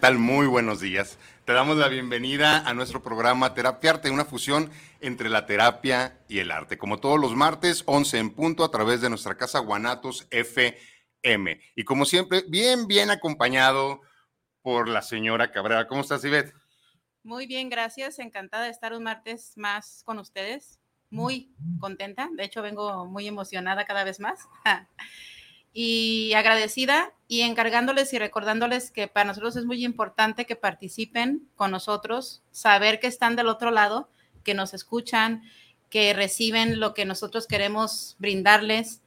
Hola, hola, ¿qué tal? Muy buenos días. Te damos la bienvenida a nuestro programa Terapia Arte, una fusión entre la terapia y el arte. Como todos los martes, 11 en punto, a través de nuestra casa Guanatos FM. Y como siempre, bien, bien acompañado por la señora Cabrera. ¿Cómo estás, Ivette? Muy bien, gracias. Encantada de estar un martes más con ustedes. Muy contenta. De hecho, vengo muy emocionada cada vez más. y agradecida y encargándoles y recordándoles que para nosotros es muy importante que participen con nosotros, saber que están del otro lado, que nos escuchan, que reciben lo que nosotros queremos brindarles,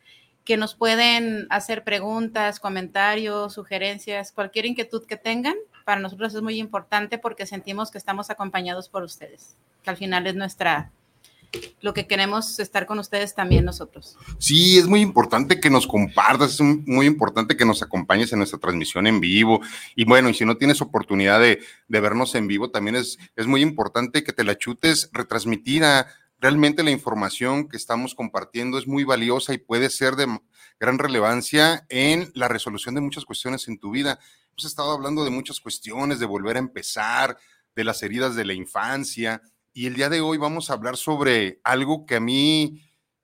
que nos pueden hacer preguntas, comentarios, sugerencias, cualquier inquietud que tengan. Para nosotros es muy importante porque sentimos que estamos acompañados por ustedes, que al final es nuestra lo que queremos estar con ustedes también nosotros. Sí, es muy importante que nos compartas, es muy importante que nos acompañes en nuestra transmisión en vivo. Y bueno, y si no tienes oportunidad de, vernos en vivo, también es, es muy importante que te la chutes retransmitida. Realmente la información que estamos compartiendo es muy valiosa y puede ser de gran relevancia en la resolución de muchas cuestiones en tu vida. Hemos estado hablando de muchas cuestiones, de volver a empezar, de las heridas de la infancia, y el día de hoy vamos a hablar sobre algo que a mí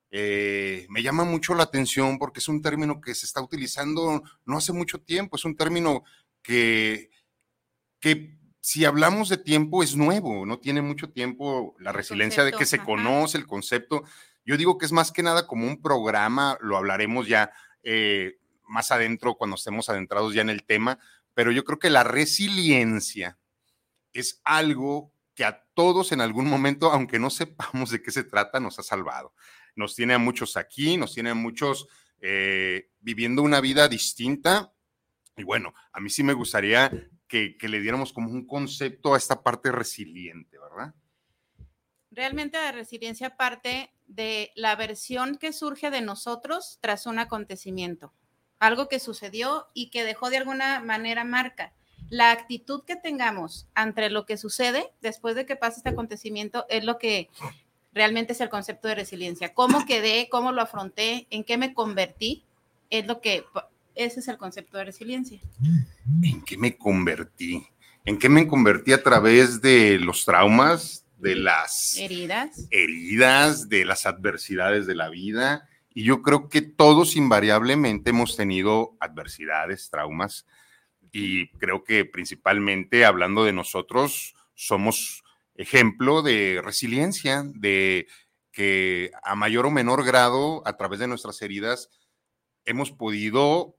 eh, me llama mucho la atención porque es un término que se está utilizando no hace mucho tiempo, es un término que, que si hablamos de tiempo es nuevo, no tiene mucho tiempo la resiliencia de que se conoce el concepto. Yo digo que es más que nada como un programa, lo hablaremos ya eh, más adentro cuando estemos adentrados ya en el tema, pero yo creo que la resiliencia es algo que a todos en algún momento, aunque no sepamos de qué se trata, nos ha salvado. Nos tiene a muchos aquí, nos tiene a muchos eh, viviendo una vida distinta. Y bueno, a mí sí me gustaría que, que le diéramos como un concepto a esta parte resiliente, ¿verdad? Realmente la resiliencia parte de la versión que surge de nosotros tras un acontecimiento, algo que sucedió y que dejó de alguna manera marca la actitud que tengamos ante lo que sucede después de que pase este acontecimiento es lo que realmente es el concepto de resiliencia. ¿Cómo quedé? ¿Cómo lo afronté? ¿En qué me convertí? Es lo que, ese es el concepto de resiliencia. ¿En qué me convertí? ¿En qué me convertí a través de los traumas, de las heridas, heridas, de las adversidades de la vida? Y yo creo que todos invariablemente hemos tenido adversidades, traumas, y creo que principalmente hablando de nosotros, somos ejemplo de resiliencia, de que a mayor o menor grado, a través de nuestras heridas, hemos podido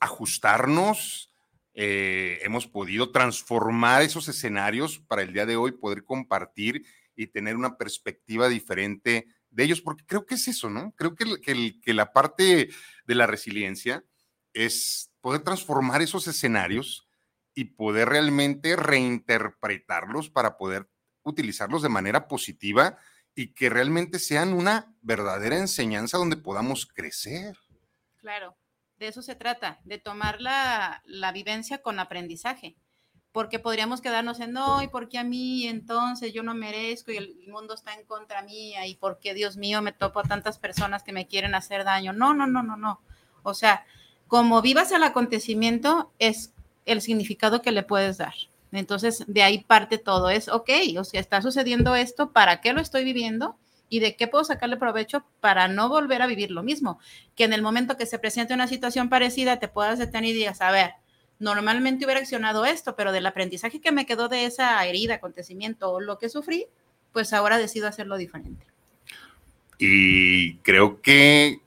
ajustarnos, eh, hemos podido transformar esos escenarios para el día de hoy, poder compartir y tener una perspectiva diferente de ellos, porque creo que es eso, ¿no? Creo que, que la parte de la resiliencia es poder transformar esos escenarios y poder realmente reinterpretarlos para poder utilizarlos de manera positiva y que realmente sean una verdadera enseñanza donde podamos crecer. Claro, de eso se trata, de tomar la, vivencia con aprendizaje, porque podríamos quedarnos en, no, ¿y por qué a mí? Entonces yo no merezco y el mundo está en contra mía y por qué, Dios mío, me topo a tantas personas que me quieren hacer daño. No, no, no, no, no. O sea, como vivas el acontecimiento es el significado que le puedes dar. Entonces, de ahí parte todo. Es, ok, o sea, está sucediendo esto, ¿para qué lo estoy viviendo? ¿Y de qué puedo sacarle provecho para no volver a vivir lo mismo? Que en el momento que se presente una situación parecida, te puedas detener y digas, a ver, normalmente hubiera accionado esto, pero del aprendizaje que me quedó de esa herida, acontecimiento o lo que sufrí, pues ahora decido hacerlo diferente. Y creo que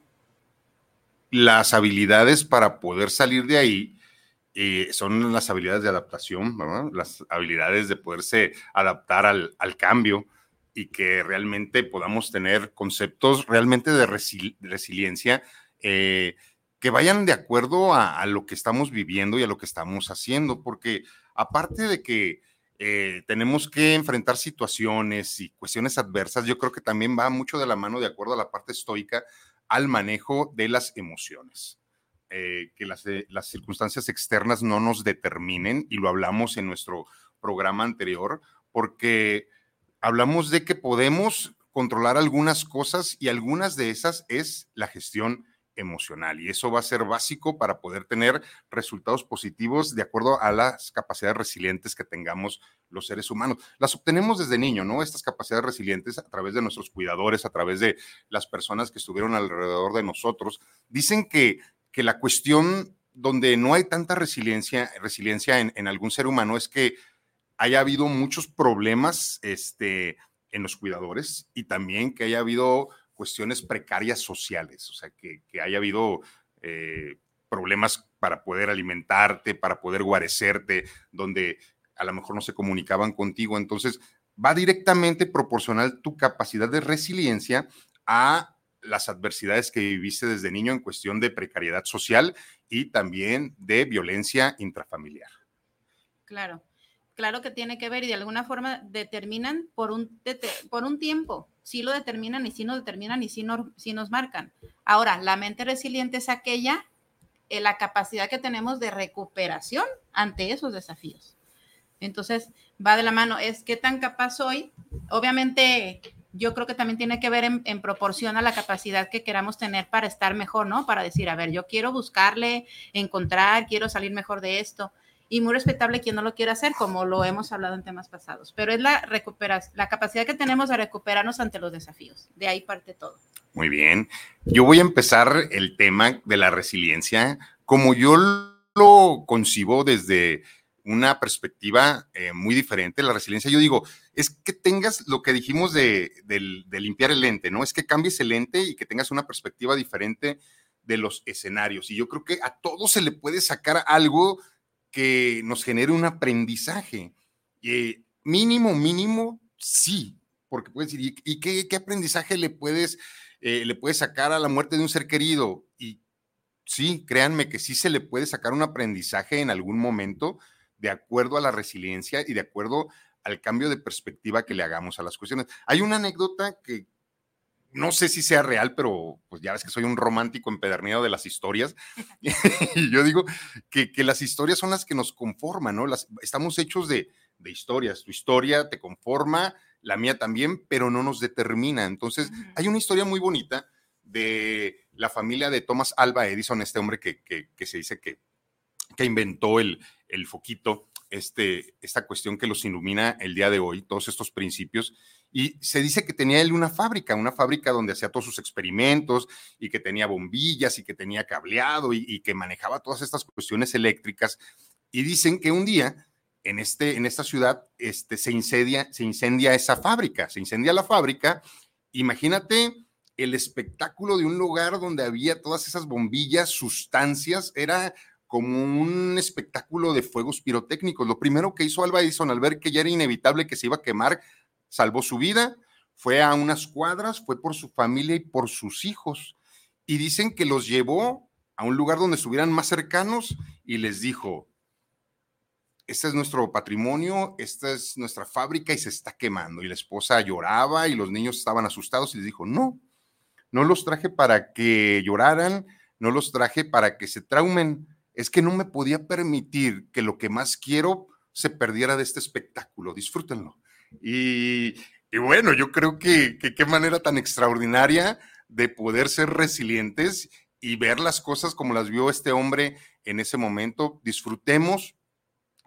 las habilidades para poder salir de ahí eh, son las habilidades de adaptación, las habilidades de poderse adaptar al, cambio y que realmente podamos tener conceptos realmente de resiliencia eh, que vayan de acuerdo a, lo que estamos viviendo y a lo que estamos haciendo, porque aparte de que eh, tenemos que enfrentar situaciones y cuestiones adversas, yo creo que también va mucho de la mano de acuerdo a la parte estoica al manejo de las emociones. Eh, que las, eh, las, circunstancias externas no nos determinen, y lo hablamos en nuestro programa anterior, porque hablamos de que podemos controlar algunas cosas y algunas de esas es la gestión emocional y eso va a ser básico para poder tener resultados positivos de acuerdo a las capacidades resilientes que tengamos los seres humanos. Las obtenemos desde niño, ¿no? Estas capacidades resilientes a través de nuestros cuidadores, a través de las personas que estuvieron alrededor de nosotros. Dicen que, que la cuestión donde no hay tanta resiliencia, resiliencia en, algún ser humano es que haya habido muchos problemas este, en los cuidadores y también que haya habido cuestiones precarias sociales, o sea, que, haya habido eh, problemas para poder alimentarte, para poder guarecerte, donde a lo mejor no se comunicaban contigo. Entonces, va directamente proporcional tu capacidad de resiliencia a las adversidades que viviste desde niño en cuestión de precariedad social y también de violencia intrafamiliar. Claro, claro que tiene que ver y de alguna forma determinan por un, por un tiempo sí lo determinan y sí nos determinan y sí, nos marcan. Ahora, la mente resiliente es aquella, eh, la capacidad que tenemos de recuperación ante esos desafíos. Entonces, va de la mano, es qué tan capaz soy. Obviamente, yo creo que también tiene que ver en, en, proporción a la capacidad que queramos tener para estar mejor, ¿no? Para decir, a ver, yo quiero buscarle, encontrar, quiero salir mejor de esto y muy respetable quien no lo quiera hacer, como lo hemos hablado en temas pasados. Pero es la, recuperación, la capacidad que tenemos de recuperarnos ante los desafíos. De ahí parte todo. Muy bien. Yo voy a empezar el tema de la resiliencia como yo lo concibo desde una perspectiva eh, muy diferente. La resiliencia, yo digo, es que tengas lo que dijimos de, de, limpiar el lente, ¿no? Es que cambies el lente y que tengas una perspectiva diferente de los escenarios. Y yo creo que a todo se le puede sacar algo que nos genere un aprendizaje. Eh, mínimo, mínimo, sí, porque puedes decir, ¿y, qué, aprendizaje le puedes, eh, le puedes sacar a la muerte de un ser querido? Y sí, créanme que sí se le puede sacar un aprendizaje en algún momento de acuerdo a la resiliencia y de acuerdo al cambio de perspectiva que le hagamos a las cuestiones. Hay una anécdota que, no sé si sea real, pero pues ya ves que soy un romántico empedernido de las historias. y yo digo que, las historias son las que nos conforman, ¿no? Las, estamos hechos de, historias. Tu historia te conforma, la mía también, pero no nos determina. Entonces, hay una historia muy bonita de la familia de Thomas Alba Edison, este hombre que, se dice que, que inventó el, el foquito, este, esta cuestión que los ilumina el día de hoy, todos estos principios. Y se dice que tenía él una fábrica, una fábrica donde hacía todos sus experimentos y que tenía bombillas y que tenía cableado y, que manejaba todas estas cuestiones eléctricas. Y dicen que un día en, este, en esta ciudad este, se, incendia, se incendia esa fábrica, se incendia la fábrica. Imagínate el espectáculo de un lugar donde había todas esas bombillas, sustancias, era como un espectáculo de fuegos pirotécnicos. Lo primero que hizo Alba Edison al ver que ya era inevitable que se iba a quemar salvó su vida, fue a unas cuadras, fue por su familia y por sus hijos. Y dicen que los llevó a un lugar donde estuvieran más cercanos y les dijo, este es nuestro patrimonio, esta es nuestra fábrica y se está quemando. Y la esposa lloraba y los niños estaban asustados y les dijo, no, no los traje para que lloraran, no los traje para que se traumen, es que no me podía permitir que lo que más quiero se perdiera de este espectáculo, disfrútenlo. Y, bueno, yo creo que, qué manera tan extraordinaria de poder ser resilientes y ver las cosas como las vio este hombre en ese momento. Disfrutemos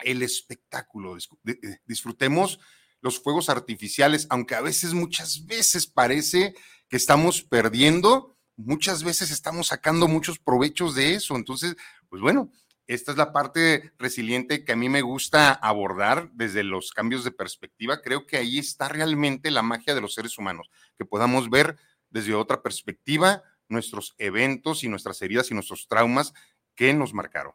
el espectáculo, disfrutemos los fuegos artificiales, aunque a veces, muchas veces parece que estamos perdiendo, muchas veces estamos sacando muchos provechos de eso. Entonces, pues bueno, esta es la parte resiliente que a mí me gusta abordar desde los cambios de perspectiva. Creo que ahí está realmente la magia de los seres humanos, que podamos ver desde otra perspectiva nuestros eventos y nuestras heridas y nuestros traumas que nos marcaron.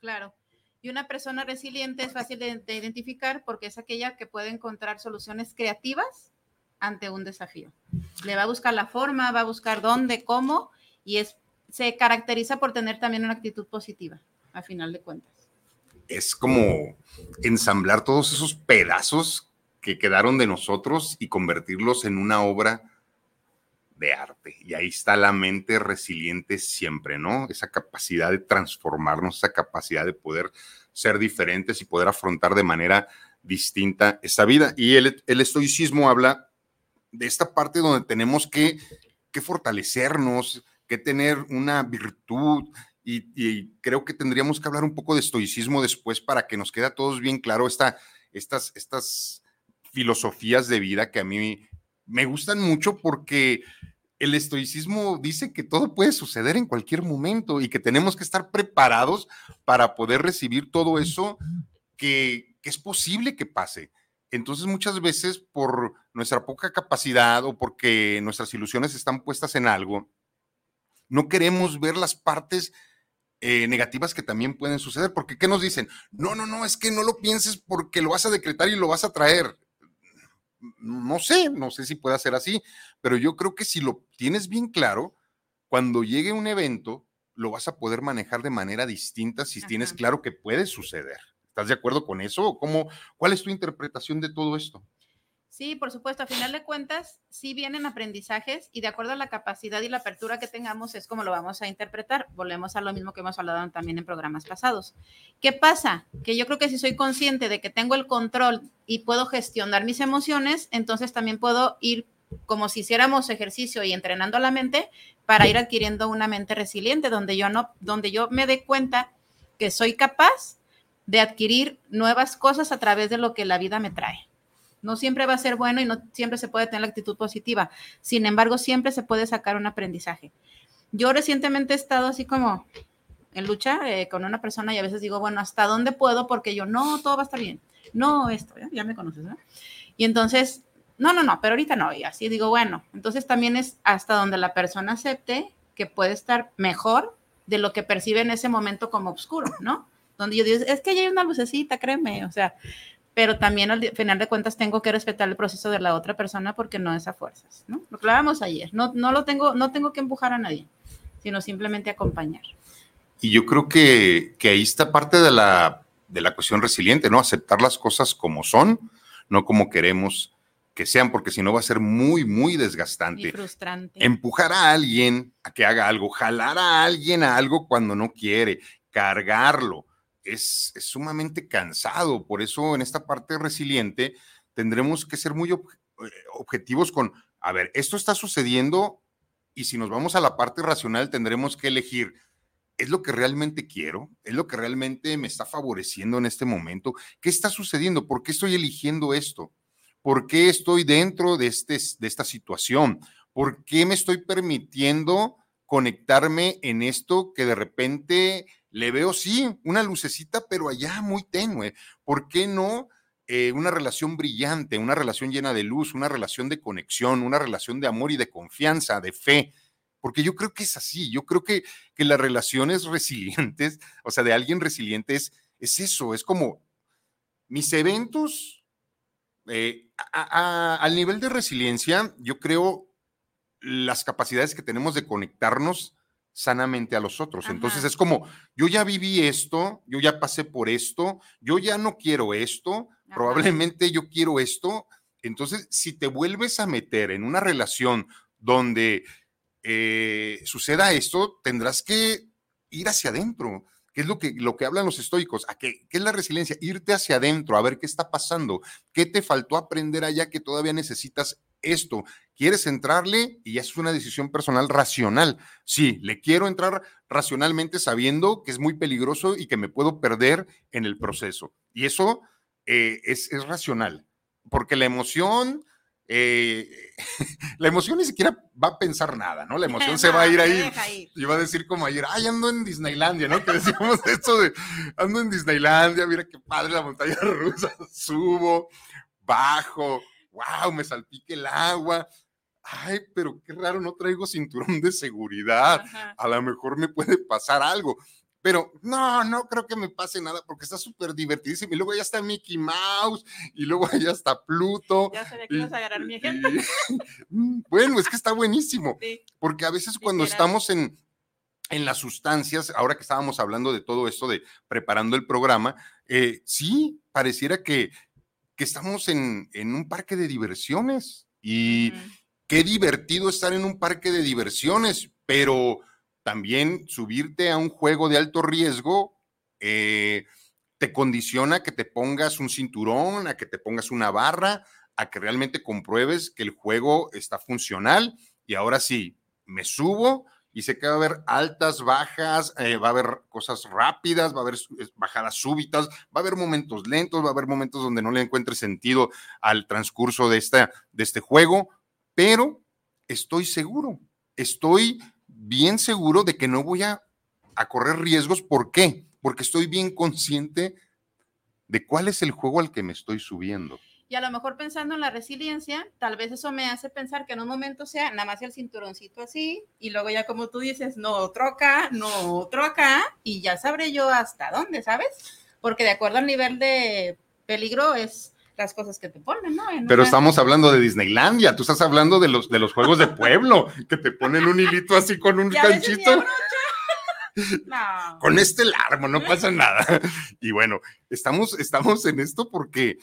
Claro. Y una persona resiliente es fácil de, identificar porque es aquella que puede encontrar soluciones creativas ante un desafío. Le va a buscar la forma, va a buscar dónde, cómo, y es, se caracteriza por tener también una actitud positiva a final de cuentas. Es como ensamblar todos esos pedazos que quedaron de nosotros y convertirlos en una obra de arte. Y ahí está la mente resiliente siempre, ¿no? Esa capacidad de transformarnos, esa capacidad de poder ser diferentes y poder afrontar de manera distinta esta vida. Y el, estoicismo habla de esta parte donde tenemos que, que fortalecernos, que tener una virtud y, creo que tendríamos que hablar un poco de estoicismo después para que nos quede a todos bien claro esta, estas, estas filosofías de vida que a mí me gustan mucho porque el estoicismo dice que todo puede suceder en cualquier momento y que tenemos que estar preparados para poder recibir todo eso que, que es posible que pase. Entonces muchas veces por nuestra poca capacidad o porque nuestras ilusiones están puestas en algo, no queremos ver las partes eh, negativas que también pueden suceder, porque ¿qué nos dicen? No, no, no, es que no lo pienses porque lo vas a decretar y lo vas a traer. No sé, no sé si puede ser así, pero yo creo que si lo tienes bien claro, cuando llegue un evento, lo vas a poder manejar de manera distinta si tienes claro que puede suceder. ¿Estás de acuerdo con eso? ¿Cómo, ¿Cuál es tu interpretación de todo esto? Sí, por supuesto, a final de cuentas, sí vienen aprendizajes y de acuerdo a la capacidad y la apertura que tengamos es como lo vamos a interpretar. Volvemos a lo mismo que hemos hablado también en programas pasados. ¿Qué pasa? Que yo creo que si soy consciente de que tengo el control y puedo gestionar mis emociones, entonces también puedo ir como si hiciéramos ejercicio y entrenando la mente para ir adquiriendo una mente resiliente donde yo no donde yo me dé cuenta que soy capaz de adquirir nuevas cosas a través de lo que la vida me trae. No siempre va a ser bueno y no siempre se puede tener la actitud positiva. Sin embargo, siempre se puede sacar un aprendizaje. Yo recientemente he estado así como en lucha eh, con una persona y a veces digo, bueno, ¿hasta dónde puedo? Porque yo, no, todo va a estar bien. No, esto, ya, me conoces, ¿no? Y entonces, no, no, no, pero ahorita no. Y así digo, bueno, entonces también es hasta donde la persona acepte que puede estar mejor de lo que percibe en ese momento como oscuro, ¿no? Donde yo digo, es que ya hay una lucecita, créeme, o sea, pero también al final de cuentas tengo que respetar el proceso de la otra persona porque no es a fuerzas, ¿no? Lo hablábamos ayer, no, no lo tengo, no tengo que empujar a nadie, sino simplemente acompañar. Y yo creo que, que ahí está parte de la, de la cuestión resiliente, ¿no? Aceptar las cosas como son, no como queremos que sean, porque si no va a ser muy, muy desgastante. Y frustrante. Empujar a alguien a que haga algo, jalar a alguien a algo cuando no quiere, cargarlo es, sumamente cansado. Por eso en esta parte resiliente tendremos que ser muy eh, objetivos con, a ver, esto está sucediendo y si nos vamos a la parte racional tendremos que elegir, ¿es lo que realmente quiero? ¿Es lo que realmente me está favoreciendo en este momento? ¿Qué está sucediendo? ¿Por qué estoy eligiendo esto? ¿Por qué estoy dentro de, este, de esta situación? ¿Por qué me estoy permitiendo conectarme en esto que de repente le veo, sí, una lucecita, pero allá muy tenue. ¿Por qué no eh, una relación brillante, una relación llena de luz, una relación de conexión, una relación de amor y de confianza, de fe? Porque yo creo que es así, yo creo que, que las relaciones resilientes, o sea, de alguien resiliente es, eso, es como mis eventos, eh, al nivel de resiliencia, yo creo las capacidades que tenemos de conectarnos sanamente a los otros. Entonces es como, yo ya viví esto, yo ya pasé por esto, yo ya no quiero esto, probablemente yo quiero esto. Entonces, si te vuelves a meter en una relación donde eh, suceda esto, tendrás que ir hacia adentro. ¿Qué es lo que, lo que hablan los estoicos? ¿A qué, ¿Qué es la resiliencia? Irte hacia adentro, a ver qué está pasando, qué te faltó aprender allá que todavía necesitas esto. ¿Quieres entrarle? Y es una decisión personal racional. Sí, le quiero entrar racionalmente sabiendo que es muy peligroso y que me puedo perder en el proceso. Y eso eh, es, racional, porque la emoción, eh, la emoción ni siquiera va a pensar nada, ¿no? La emoción se va a ir ahí y va a decir como ayer, ay, ando en Disneylandia, ¿no? Que decíamos esto de, ando en Disneylandia, mira qué padre la montaña rusa, subo, bajo, wow, me salpique el agua. Ay, pero qué raro, no traigo cinturón de seguridad. A lo mejor me puede pasar algo. Pero no, no creo que me pase nada porque está súper divertidísimo. Y luego ya está Mickey Mouse y luego ya está Pluto. Ya sabía que ibas a agarrar mi ejemplo. Mm, bueno, es que está buenísimo. Porque a veces cuando estamos en, en las sustancias, ahora que estábamos hablando de todo esto de preparando el programa, eh, sí, pareciera que, que estamos en, un parque de diversiones y qué divertido estar en un parque de diversiones, pero también subirte a un juego de alto riesgo eh, te condiciona a que te pongas un cinturón, a que te pongas una barra, a que realmente compruebes que el juego está funcional. Y ahora sí, me subo y sé que va a haber altas, bajas, eh, va a haber cosas rápidas, va a haber bajadas súbitas, va a haber momentos lentos, va a haber momentos donde no le encuentre sentido al transcurso de, de este juego, pero estoy seguro, estoy bien seguro de que no voy a, a correr riesgos. ¿Por qué? Porque estoy bien consciente de cuál es el juego al que me estoy subiendo. Y a lo mejor pensando en la resiliencia, tal vez eso me hace pensar que en un momento sea nada más el cinturoncito así, y luego ya como tú dices, no otro acá, no otro acá, y ya sabré yo hasta dónde, ¿sabes? Porque de acuerdo al nivel de peligro es las cosas que te ponen, ¿no? Pero estamos hablando de Disneylandia, tú estás hablando de los, de los juegos de pueblo, que te ponen un hilito así con un ganchito. Con este largo, no pasa nada. Y bueno, estamos, estamos en esto porque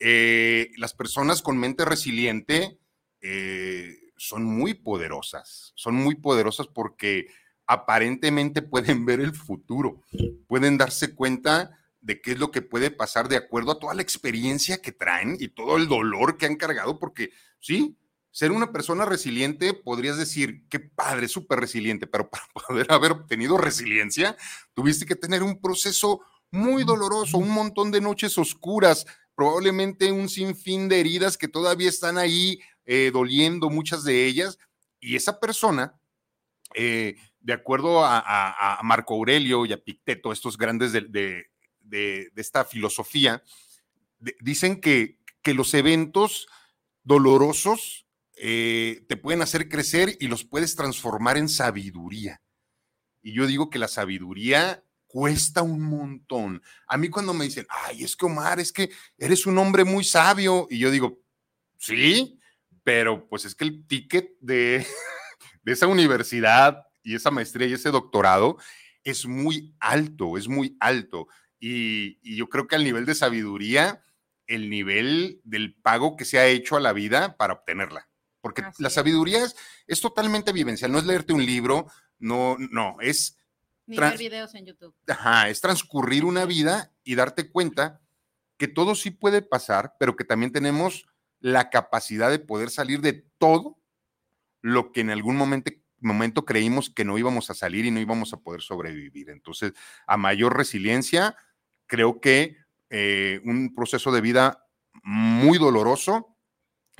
eh, las personas con mente resiliente eh, son muy poderosas, son muy poderosas porque aparentemente pueden ver el futuro, pueden darse cuenta de qué es lo que puede pasar de acuerdo a toda la experiencia que traen y todo el dolor que han cargado, porque sí, ser una persona resiliente, podrías decir, qué padre, súper resiliente, pero para poder haber obtenido resiliencia, tuviste que tener un proceso muy doloroso, un montón de noches oscuras, probablemente un sinfín de heridas que todavía están ahí eh, doliendo, muchas de ellas, y esa persona, eh, de acuerdo a, Marco Aurelio y a Picteto, estos grandes de, esta filosofía, dicen que, que, los eventos dolorosos eh, te pueden hacer crecer y los puedes transformar en sabiduría. Y yo digo que la sabiduría cuesta un montón. A mí cuando me dicen, ay, es que Omar, es que eres un hombre muy sabio, y yo digo, sí, pero pues es que el ticket de, de esa universidad y esa maestría y ese doctorado es muy alto, es muy alto. Y, yo creo que al nivel de sabiduría, el nivel del pago que se ha hecho a la vida para obtenerla. Porque la sabiduría es, es, totalmente vivencial, no es leerte un libro, no, no, es ni ver videos en YouTube. Ajá, es transcurrir una vida y darte cuenta que todo sí puede pasar, pero que también tenemos la capacidad de poder salir de todo lo que en algún momento, momento creímos que no íbamos a salir y no íbamos a poder sobrevivir. Entonces, a mayor resiliencia, creo que eh, un proceso de vida muy doloroso,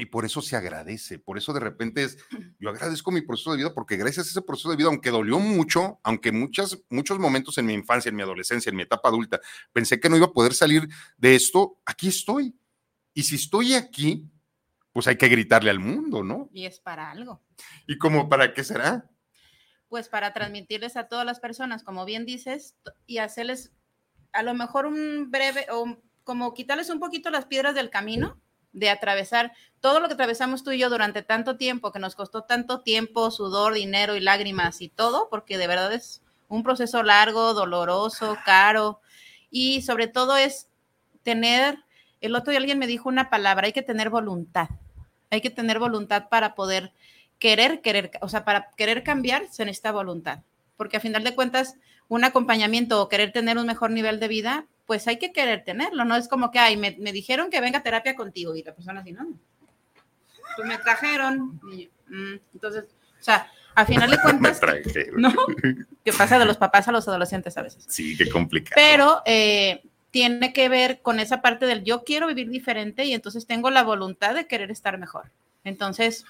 y por eso se agradece, por eso de repente es, yo agradezco mi proceso de vida porque gracias a ese proceso de vida, aunque dolió mucho, aunque muchas, muchos momentos en mi infancia, en mi adolescencia, en mi etapa adulta, pensé que no iba a poder salir de esto, aquí estoy. Y si estoy aquí, pues hay que gritarle al mundo, ¿no? Y es para algo. ¿Y cómo para qué será? Pues para transmitirles a todas las personas, como bien dices, y hacerles a lo mejor un breve, o como quitarles un poquito las piedras del camino de atravesar todo lo que atravesamos tú y yo durante tanto tiempo, que nos costó tanto tiempo, sudor, dinero y lágrimas y todo, porque de verdad es un proceso largo, doloroso, caro, y sobre todo es tener, el otro día alguien me dijo una palabra, hay que tener voluntad, hay que tener voluntad para poder querer, querer, o sea, para querer cambiar se necesita voluntad, porque a final de cuentas, un acompañamiento o querer tener un mejor nivel de vida, pues hay que querer tenerlo, no es como que, ay, me, dijeron que venga a terapia contigo y la persona así, no, pues me trajeron, mm, entonces, o sea, a final de cuentas, ¿no? Que pasa de los papás a los adolescentes a veces. Sí, qué complicado. Pero eh, tiene que ver con esa parte del yo quiero vivir diferente y entonces tengo la voluntad de querer estar mejor. Entonces,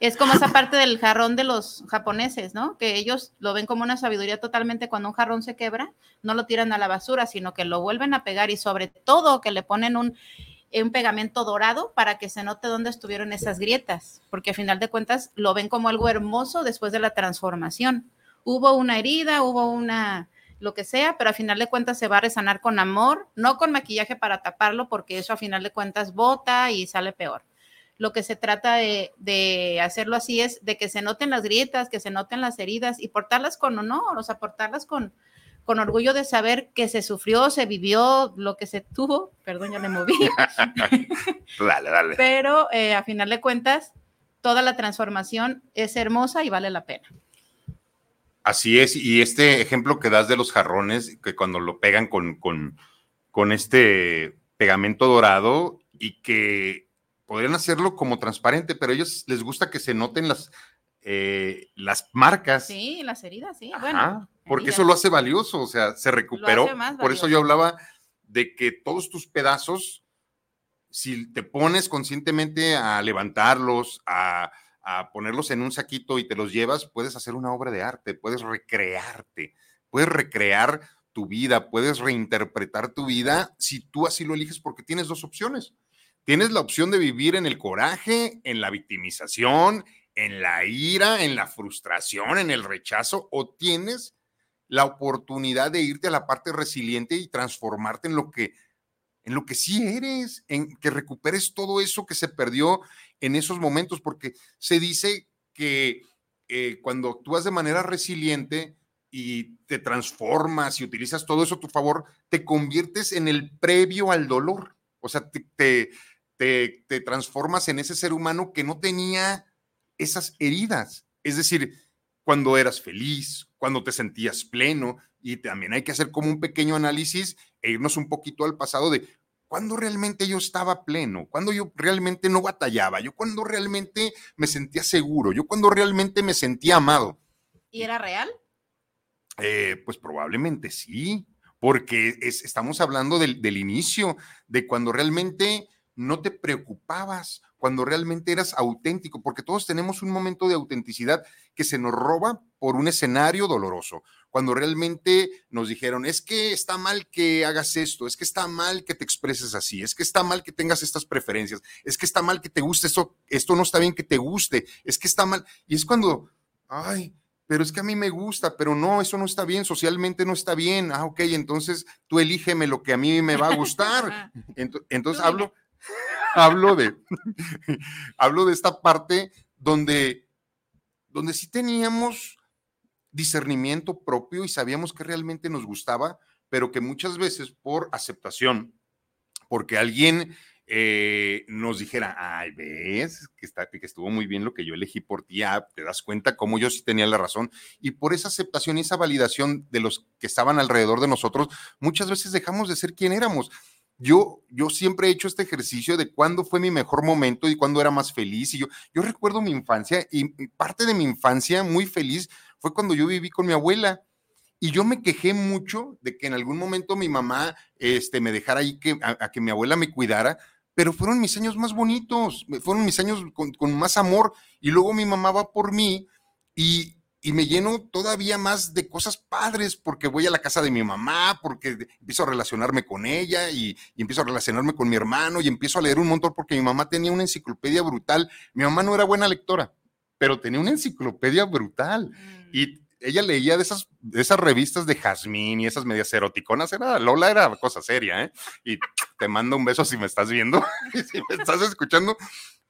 es como esa parte del jarrón de los japoneses, ¿no? Que ellos lo ven como una sabiduría totalmente cuando un jarrón se quebra, no lo tiran a la basura, sino que lo vuelven a pegar y sobre todo que le ponen un, pegamento dorado para que se note dónde estuvieron esas grietas, porque a final de cuentas lo ven como algo hermoso después de la transformación. Hubo una herida, hubo una lo que sea, pero a final de cuentas se va a resanar con amor, no con maquillaje para taparlo, porque eso a final de cuentas bota y sale peor lo que se trata de, hacerlo así es de que se noten las grietas, que se noten las heridas y portarlas con honor, o sea, portarlas con, con orgullo de saber que se sufrió, se vivió lo que se tuvo, perdón, ya me moví. dale, dale. Pero eh, a final de cuentas, toda la transformación es hermosa y vale la pena. Así es, y este ejemplo que das de los jarrones, que cuando lo pegan con, con, con este pegamento dorado y que podrían hacerlo como transparente, pero a ellos les gusta que se noten las, eh, las marcas. Sí, las heridas, sí. bueno, porque eso lo hace valioso, o sea, se recuperó. Por eso yo hablaba de que todos tus pedazos, si te pones conscientemente a levantarlos, a, a ponerlos en un saquito y te los llevas, puedes hacer una obra de arte, puedes recrearte, puedes recrear tu vida, puedes reinterpretar tu vida si tú así lo eliges porque tienes dos opciones. Tienes la opción de vivir en el coraje, en la victimización, en la ira, en la frustración, en el rechazo, o tienes la oportunidad de irte a la parte resiliente y transformarte en lo que en lo que sí eres, en que recuperes todo eso que se perdió en esos momentos, porque se dice que eh, cuando actúas de manera resiliente y te transformas y utilizas todo eso a tu favor, te conviertes en el previo al dolor. O sea, te, te, te transformas en ese ser humano que no tenía esas heridas. Es decir, cuando eras feliz, cuando te sentías pleno, y también hay que hacer como un pequeño análisis e irnos un poquito al pasado de cuando realmente yo estaba pleno, cuando yo realmente no batallaba, yo cuando realmente me sentía seguro, yo cuando realmente me sentía amado. ¿Y era real? Eh, pues probablemente sí, porque estamos hablando del, del inicio, de cuando realmente no te preocupabas, cuando realmente eras auténtico, porque todos tenemos un momento de autenticidad que se nos roba por un escenario doloroso. Cuando realmente nos dijeron, es que está mal que hagas esto, es que está mal que te expreses así, es que está mal que tengas estas preferencias, es que está mal que te guste esto, esto no está bien que te guste, es que está mal. Y es cuando, ay, pero es que a mí me gusta, pero no, eso no está bien, socialmente no está bien. Ah, ok, entonces tú elígeme lo que a mí me va a gustar. Entonces hablo, hablo de, hablo de esta parte donde, donde sí teníamos discernimiento propio y sabíamos que realmente nos gustaba, pero que muchas veces por aceptación, porque alguien eh, nos dijera, ay, ves que, está, que estuvo muy bien lo que yo elegí por ti, te das cuenta cómo yo sí tenía la razón. Y por esa aceptación y esa validación de los que estaban alrededor de nosotros, muchas veces dejamos de ser quien éramos yo, yo siempre he hecho este ejercicio de cuándo fue mi mejor momento y cuándo era más feliz. Y yo, yo recuerdo mi infancia y parte de mi infancia muy feliz fue cuando yo viví con mi abuela. Y yo me quejé mucho de que en algún momento mi mamá este, me dejara ahí que, a, que mi abuela me cuidara, pero fueron mis años más bonitos, fueron mis años con, con más amor. Y luego mi mamá va por mí y, y me lleno todavía más de cosas padres porque voy a la casa de mi mamá, porque empiezo a relacionarme con ella y, empiezo a relacionarme con mi hermano y empiezo a leer un montón porque mi mamá tenía una enciclopedia brutal. Mi mamá no era buena lectora, pero tenía una enciclopedia brutal mm. y ella leía de esas, de esas revistas de Jazmín y esas medias eroticonas. Era, Lola era cosa seria, ¿eh? Y te mando un beso si me estás viendo, si me estás escuchando.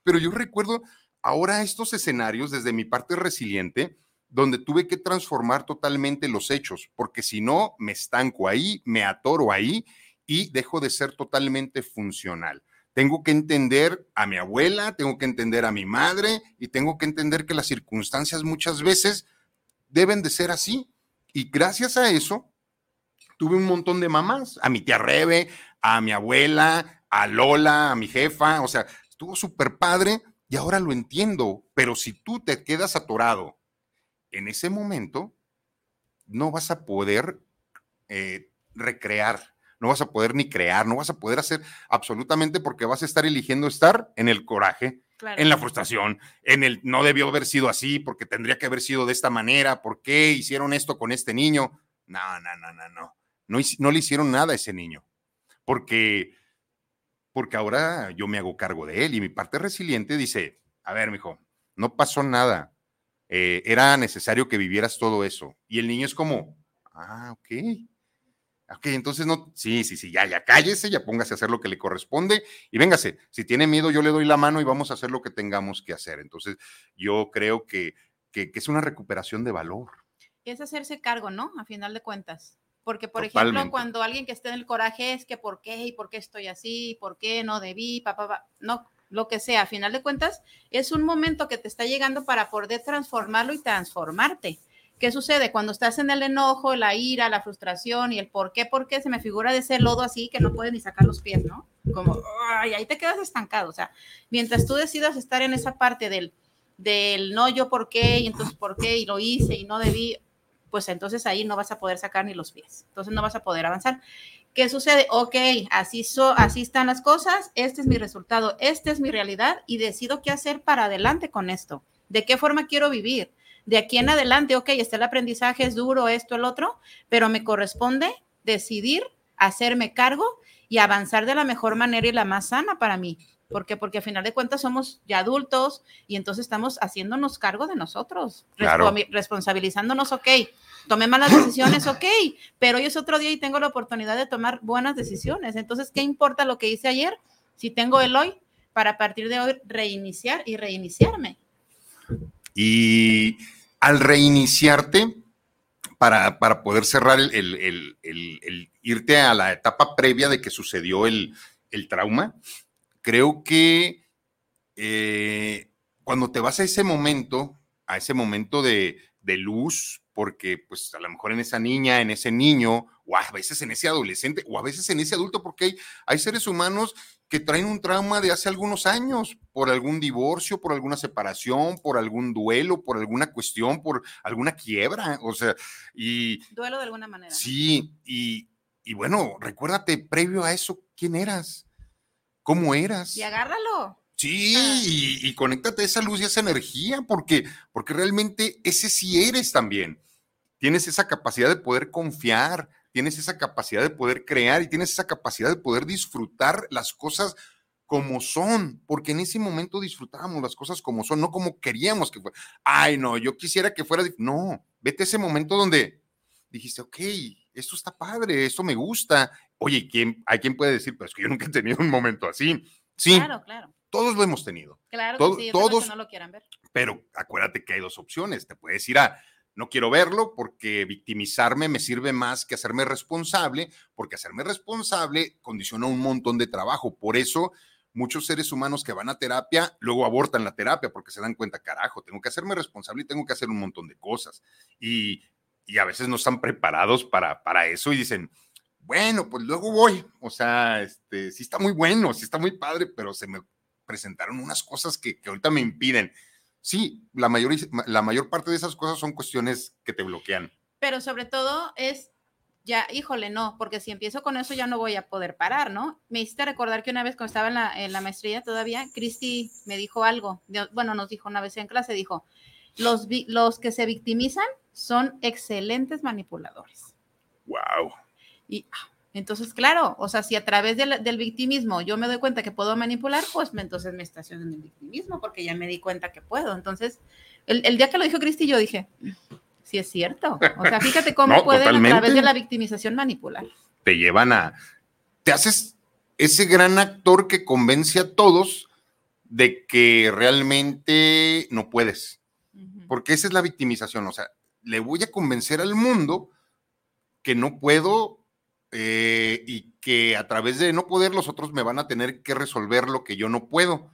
Pero yo recuerdo ahora estos escenarios desde mi parte resiliente donde tuve que transformar totalmente los hechos, porque si no, me estanco ahí, me atoro ahí y dejo de ser totalmente funcional. Tengo que entender a mi abuela, tengo que entender a mi madre y tengo que entender que las circunstancias muchas veces deben de ser así. Y gracias a eso, tuve un montón de mamás, a mi tía Rebe, a mi abuela, a Lola, a mi jefa, o sea, estuvo súper padre y ahora lo entiendo, pero si tú te quedas atorado en ese momento no vas a poder eh, recrear, no vas a poder ni crear, no vas a poder hacer absolutamente porque vas a estar eligiendo estar en el coraje, en la frustración, en el no debió haber sido así, porque tendría que haber sido de esta manera, ¿por qué hicieron esto con este niño? No, no, no, no, no. No, no le hicieron nada a ese niño, porque, porque ahora yo me hago cargo de él y mi parte resiliente dice, a ver, mijo, no pasó nada eh, era necesario que vivieras todo eso. Y el niño es como, ah, ok. Ok, entonces no, sí, sí, sí, ya, ya cállese, ya póngase a hacer lo que le corresponde y véngase. Si tiene miedo, yo le doy la mano y vamos a hacer lo que tengamos que hacer. Entonces, yo creo que, que, es una recuperación de valor. Es hacerse cargo, ¿no? A final de cuentas. Porque, por ejemplo, cuando alguien que esté en el coraje es que por qué y por qué estoy así, por qué no debí, papá, pa, no, lo que sea, a final de cuentas, es un momento que te está llegando para poder transformarlo y transformarte. ¿Qué sucede? Cuando estás en el enojo, la ira, la frustración y el por qué, por qué, se me figura de ese lodo así que no puedes ni sacar los pies, ¿no? Como, ay, ahí te quedas estancado. O sea, mientras tú decidas estar en esa parte del, del no yo por qué y entonces por qué y lo hice y no debí, pues entonces ahí no vas a poder sacar ni los pies. Entonces no vas a poder avanzar. ¿Qué sucede? Ok, así, so, así están las cosas, este es mi resultado, esta es mi realidad y decido qué hacer para adelante con esto. ¿De qué forma quiero vivir? De aquí en adelante, ok, está el aprendizaje, es duro, esto, el otro, pero me corresponde decidir hacerme cargo y avanzar de la mejor manera y la más sana para mí. ¿Por qué? Porque a final de cuentas somos ya adultos y entonces estamos haciéndonos cargo de nosotros, responsabilizándonos, ok, tomé malas decisiones, ok, pero hoy es otro día y tengo la oportunidad de tomar buenas decisiones. Entonces, ¿qué importa lo que hice ayer si tengo el hoy para a partir de hoy reiniciar y reiniciarme? Y al reiniciarte, para, para poder cerrar el, el, el, irte a la etapa previa de que sucedió el, trauma, creo que eh, cuando te vas a ese momento, a ese momento de, luz, porque pues a lo mejor en esa niña, en ese niño, o a veces en ese adolescente, o a veces en ese adulto, porque hay, hay seres humanos que traen un trauma de hace algunos años, por algún divorcio, por alguna separación, por algún duelo, por alguna cuestión, por alguna quiebra, o sea, y... Duelo de alguna manera. Sí, y, y bueno, recuérdate, previo a eso, ¿quién eras? Cómo eras. Y agárralo. Sí, ah. y, conéctate a esa luz y esa energía, porque, porque realmente ese sí eres también. Tienes esa capacidad de poder confiar, tienes esa capacidad de poder crear y tienes esa capacidad de poder disfrutar las cosas como son, porque en ese momento disfrutábamos las cosas como son, no como queríamos que fuera. Ay, no, yo quisiera que fuera. No, vete a ese momento donde dijiste, ok, esto está padre, esto me gusta. Oye, ¿quién, hay quien puede decir, pero es que yo nunca he tenido un momento así. Sí, claro, claro. Todos lo hemos tenido. Claro, que sí, todos que no lo quieran ver. Pero acuérdate que hay dos opciones. Te puedes ir a, no quiero verlo porque victimizarme me sirve más que hacerme responsable, porque hacerme responsable condiciona un montón de trabajo. Por eso muchos seres humanos que van a terapia luego abortan la terapia porque se dan cuenta, carajo, tengo que hacerme responsable y tengo que hacer un montón de cosas. Y y a veces no están preparados para, para eso y dicen, bueno, pues luego voy. O sea, este, sí está muy bueno, sí está muy padre, pero se me presentaron unas cosas que, que ahorita me impiden. Sí, la mayor, la mayor parte de esas cosas son cuestiones que te bloquean. Pero sobre todo es, ya, híjole, no, porque si empiezo con eso ya no voy a poder parar, ¿no? Me hiciste recordar que una vez cuando estaba en la, en la maestría todavía, Cristi me dijo algo, bueno, nos dijo una vez en clase, dijo, los, los que se victimizan son excelentes manipuladores. Wow. Y ah, entonces, claro, o sea, si a través del victimismo yo me doy cuenta que puedo manipular, pues entonces me estaciono en el victimismo porque ya me di cuenta que puedo. Entonces, el, día que lo dijo Cristi, yo dije, sí es cierto. O sea, fíjate cómo pueden a través de la victimización manipular. Te llevan a, te haces ese gran actor que convence a todos de que realmente no puedes. Porque esa es la victimización, o sea, le voy a convencer al mundo que no puedo eh, y que a través de no poder los otros me van a tener que resolver lo que yo no puedo.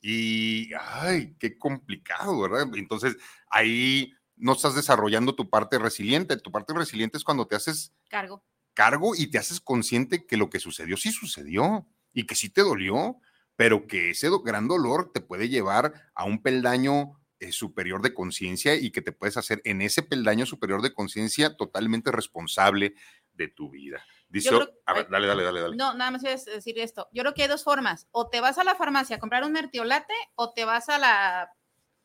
Y, ay, qué complicado, ¿verdad? Entonces, ahí no estás desarrollando tu parte resiliente. Tu parte resiliente es cuando te haces cargo. Cargo y te haces consciente que lo que sucedió sí sucedió y que sí te dolió, pero que ese gran dolor te puede llevar a un peldaño eh, superior de conciencia y que te puedes hacer en ese peldaño superior de conciencia totalmente responsable de tu vida. Dice, a ver, dale, dale, dale, dale. No, nada más voy a decir esto. Yo creo que hay dos formas. O te vas a la farmacia a comprar un mertiolate o te vas a la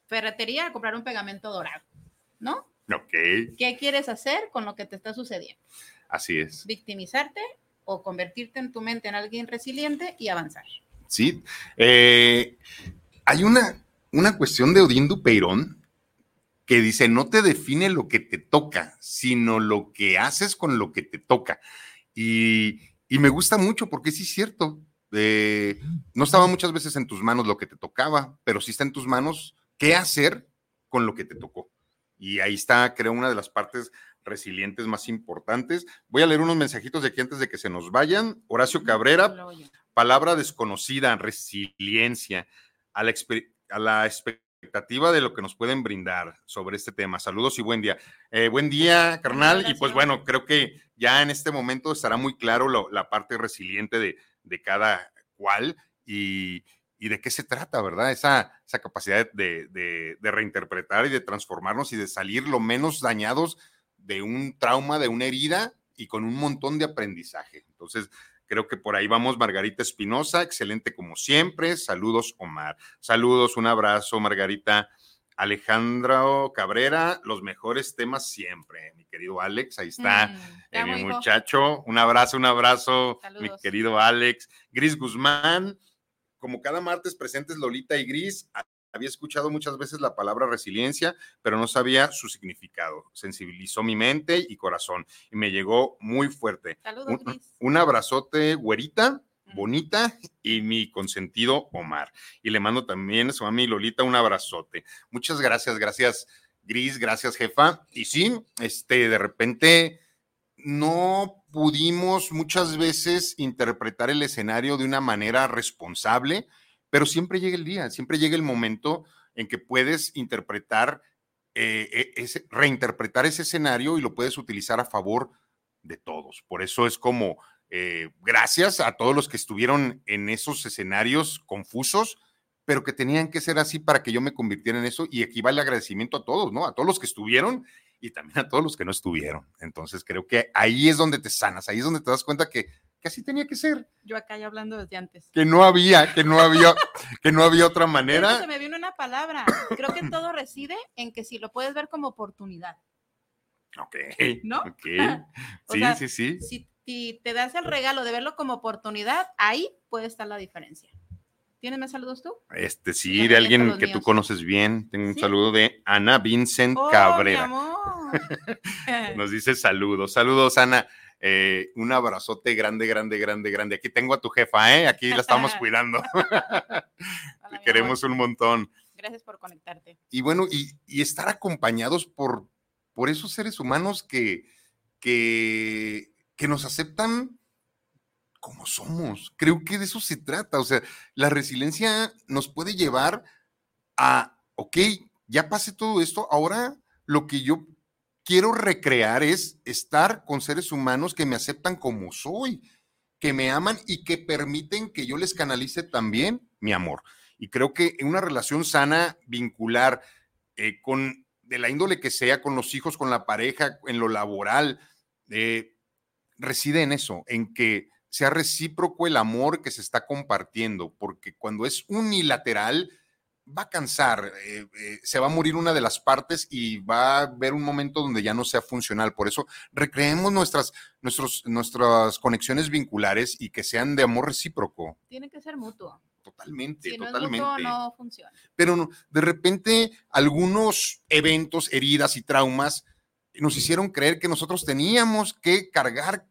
ferretería a comprar un pegamento dorado, ¿no? Ok. ¿Qué quieres hacer con lo que te está sucediendo? Así es. Victimizarte o convertirte en tu mente en alguien resiliente y avanzar. Sí. Eh, hay una, una cuestión de Odín Dupeirón que dice, no te define lo que te toca, sino lo que haces con lo que te toca. Y, me gusta mucho porque sí es cierto, eh, no estaba muchas veces en tus manos lo que te tocaba, pero sí está en tus manos qué hacer con lo que te tocó. Y ahí está, creo, una de las partes resilientes más importantes. Voy a leer unos mensajitos de aquí antes de que se nos vayan. Horacio Cabrera, palabra desconocida, resiliencia. A la, a la expectativa de lo que nos pueden brindar sobre este tema. Saludos y buen día. Eh, buen día, carnal. Y pues bueno, creo que ya en este momento estará muy claro la parte resiliente de, cada cual. Y, de qué se trata, ¿verdad? Esa, capacidad de, de, de, reinterpretar y de transformarnos y de salir lo menos dañados de un trauma, de una herida y con un montón de aprendizaje. Entonces, creo que por ahí vamos, Margarita Espinosa, excelente como siempre. Saludos, Omar. Saludos, un abrazo, Margarita. Alejandro Cabrera, los mejores temas siempre, mi querido Alex, ahí está, mm, eh, mi muchacho, un abrazo, un abrazo, mi querido Alex, Gris Guzmán, como cada martes presentes Lolita y Gris, había escuchado muchas veces la palabra resiliencia, pero no sabía su significado. Sensibilizó mi mente y corazón y me llegó muy fuerte. Saludos, un, un abrazote, güerita bonita y mi consentido Omar. Y le mando también a su mami Lolita un abrazote. Muchas gracias, gracias Gris, gracias jefa. Y sí, este, de repente no pudimos muchas veces interpretar el escenario de una manera responsable, pero siempre llega el día, siempre llega el momento en que puedes interpretar, eh, e, reinterpretar ese escenario y lo puedes utilizar a favor de todos. Por eso es como eh, gracias a todos los que estuvieron en esos escenarios confusos, pero que tenían que ser así para que yo me convirtiera en eso y equivale agradecimiento a todos, ¿no? A todos los que estuvieron y también a todos los que no estuvieron. Entonces creo que ahí es donde te sanas, ahí es donde te das cuenta que, que así tenía que ser. Yo acá ya hablando desde antes. Que no había, que no había, que no había otra manera. se me vino una palabra. Creo que todo reside en que si lo puedes ver como oportunidad. Ok. ¿No? Ok. Sí, sí, sí. Si si te das el regalo de verlo como oportunidad, ahí puede estar la diferencia. ¿Tienes más saludos tú? Este sí, de alguien que tú conoces bien. Tengo un saludo de Ana Vincent oh, Cabrera. Nos dice saludos. Saludos, Ana. Eh, un abrazote grande, grande, grande, grande. Aquí tengo a tu jefa, ¿eh? Aquí la estamos cuidando. Te queremos un montón. Gracias por conectarte. Y bueno, y, y estar acompañados por, por esos seres humanos que, que que nos aceptan como somos. Creo que de eso se trata. O sea, la resiliencia nos puede llevar a, ok, ya pasé todo esto, ahora lo que yo quiero recrear es estar con seres humanos que me aceptan como soy, que me aman y que permiten que yo les canalice también mi amor. Y creo que en una relación sana, vincular, eh, con de la índole que sea, con los hijos, con la pareja, en lo laboral, eh, reside en eso, en que sea recíproco el amor que se está compartiendo, porque cuando es unilateral, va a cansar, eh, eh, se va a morir una de las partes y va a haber un momento donde ya no sea funcional. Por eso recreemos nuestras, nuestros, nuestras conexiones vinculares y que sean de amor recíproco. Tiene que ser mutuo. Totalmente, si no totalmente. Es mutuo, no funciona. Pero de repente algunos eventos, heridas y traumas nos hicieron creer que nosotros teníamos que cargar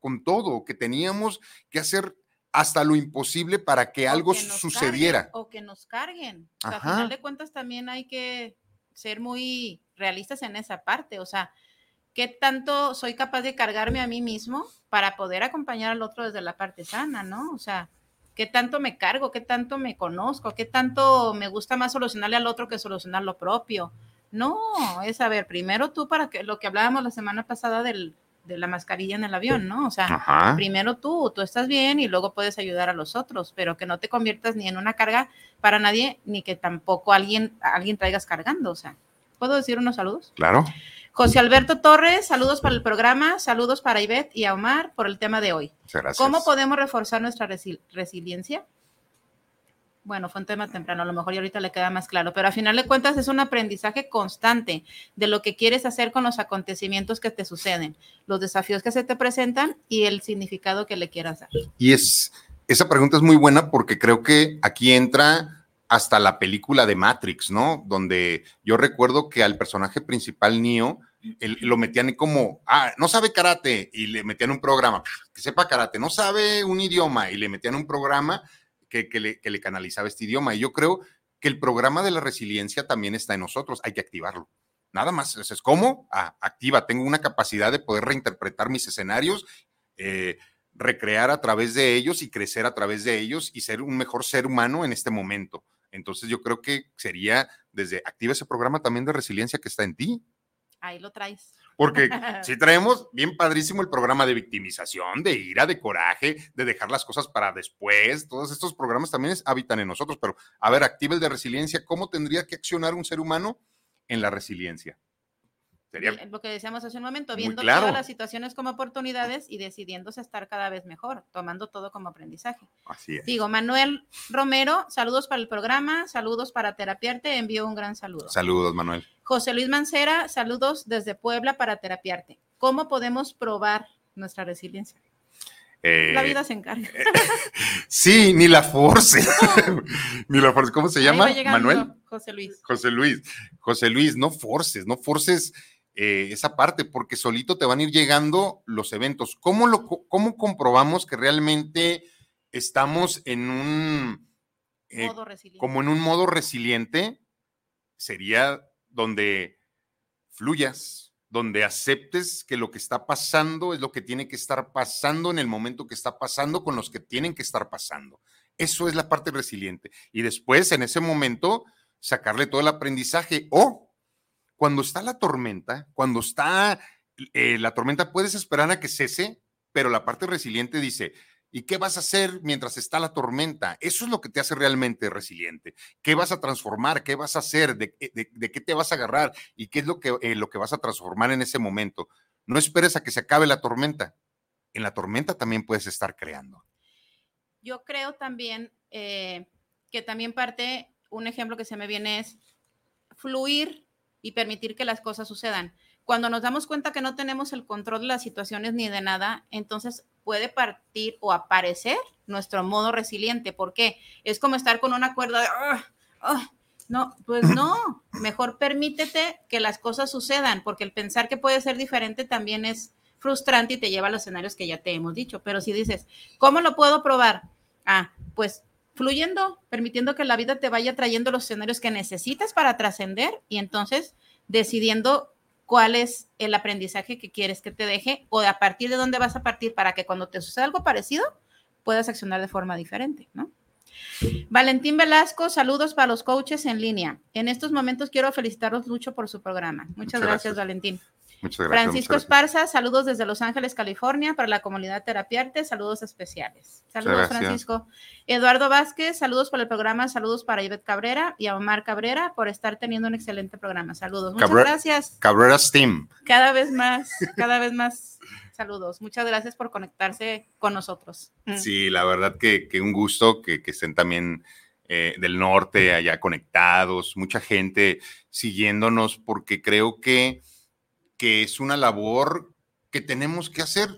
con todo, que teníamos que hacer hasta lo imposible para que algo sucediera. o que nos carguen. O sea, final de cuentas también hay que ser muy realistas en esa parte. O sea, ¿qué tanto soy capaz de cargarme a mí mismo para poder acompañar al otro desde la parte sana, ¿no? O sea, ¿qué tanto me cargo? ¿Qué tanto me conozco? ¿Qué tanto me gusta más solucionarle al otro que solucionar lo propio? No, es a ver, primero tú para que lo que hablábamos la semana pasada del de la mascarilla en el avión, ¿no? O sea, primero tú, tú estás bien y luego puedes ayudar a los otros, pero que no te conviertas ni en una carga para nadie, ni que tampoco alguien, alguien traigas cargando, o sea. ¿Puedo decir unos saludos? Claro. José Alberto Torres, saludos para el programa, saludos para Ivette y a Omar por el tema de hoy. Gracias. ¿Cómo podemos reforzar nuestra resiliencia? bueno, fue un tema temprano, a lo mejor y ahorita le queda más claro, pero a final de cuentas es un aprendizaje constante de lo que quieres hacer con los acontecimientos que te suceden, los desafíos que se te presentan y el significado que le quieras dar. Y es, esa pregunta es muy buena porque creo que aquí entra hasta la película de Matrix, ¿no? Donde yo recuerdo que al personaje principal, Neo, lo metían como, ah, no sabe karate y le metían un programa, que sepa karate, no sabe un idioma y le metían un programa que, le, canalizaba este idioma. Y yo creo que el programa de la resiliencia también está en nosotros, hay que activarlo. Nada más, es como, ah, activa, tengo una capacidad de poder reinterpretar mis escenarios, eh, recrear a través de ellos y crecer a través de ellos y ser un mejor ser humano en este momento. Entonces yo creo que sería desde activa ese programa también de resiliencia que está en ti. Ahí lo traes. Porque si traemos bien padrísimo el programa de victimización, de ira, de coraje, de dejar las cosas para después. Todos estos programas también habitan en nosotros. Pero, a ver, activa el de resiliencia. ¿Cómo tendría que accionar un ser humano en la resiliencia? Sería lo que decíamos hace un momento, viendo todas las situaciones como oportunidades y decidiéndose estar cada vez mejor, tomando todo como aprendizaje. Así es. Digo, Manuel Romero, saludos para el programa, saludos para Terapiarte, envío un gran saludo. Saludos, Manuel. José Luis Mancera, saludos desde Puebla para Terapiarte. ¿Cómo podemos probar nuestra resiliencia? la eh, vida se encarga. sí, ni la force. ni la force. ¿Cómo se llama? Manuel. José Luis. José Luis. José Luis, no forces, no forces eh, esa parte, porque solito te van a ir llegando los eventos. ¿Cómo, lo, ¿Cómo comprobamos que realmente estamos en un... Eh, como en un modo resiliente? Sería donde fluyas, donde aceptes que lo que está pasando es lo que tiene que estar pasando en el momento que está pasando con los que tienen que estar pasando. Eso es la parte resiliente. Y después, en ese momento, sacarle todo el aprendizaje o cuando está la tormenta, cuando está eh, la tormenta, puedes esperar a que cese, pero la parte resiliente dice, ¿y qué vas a hacer mientras está la tormenta? Eso es lo que te hace realmente resiliente. ¿Qué vas a transformar? ¿Qué vas a hacer? ¿De, qué te vas a agarrar? ¿Y qué es lo que, eh, lo que vas a transformar en ese momento? No esperes a que se acabe la tormenta. En la tormenta también puedes estar creando. Yo creo también eh, que también parte, un ejemplo que se me viene es fluir y permitir que las cosas sucedan. Cuando nos damos cuenta que no tenemos el control de las situaciones ni de nada, entonces puede partir o aparecer nuestro modo resiliente. ¿Por qué? Es como estar con una cuerda de... no, pues no, mejor permítete que las cosas sucedan, porque el pensar que puede ser diferente también es frustrante y te lleva a los escenarios que ya te hemos dicho. Pero si dices, ¿cómo lo puedo probar? Ah, pues fluyendo, permitiendo que la vida te vaya trayendo los escenarios que necesitas para trascender y entonces decidiendo cuál es el aprendizaje que quieres que te deje o a partir de dónde vas a partir para que cuando te suceda algo parecido puedas accionar de forma diferente, ¿no? Valentín Velasco, saludos para los coaches en línea. En estos momentos quiero felicitaros mucho por su programa. Muchas, gracias, Valentín. Muchas gracias. Francisco Esparza, saludos desde Los Ángeles, California, para la comunidad Terapiarte, saludos especiales. Saludos, Francisco. Eduardo Vázquez, saludos por el programa, saludos para Ivette Cabrera y a Omar Cabrera por estar teniendo un excelente programa. Saludos. Muchas gracias. Cabrera Steam. Cada vez más, cada vez más. Saludos. Muchas gracias por conectarse con nosotros. Mm. Sí, la verdad que, un gusto que, que estén también eh, del norte allá conectados, mucha gente siguiéndonos, porque creo que que es una labor que tenemos que hacer.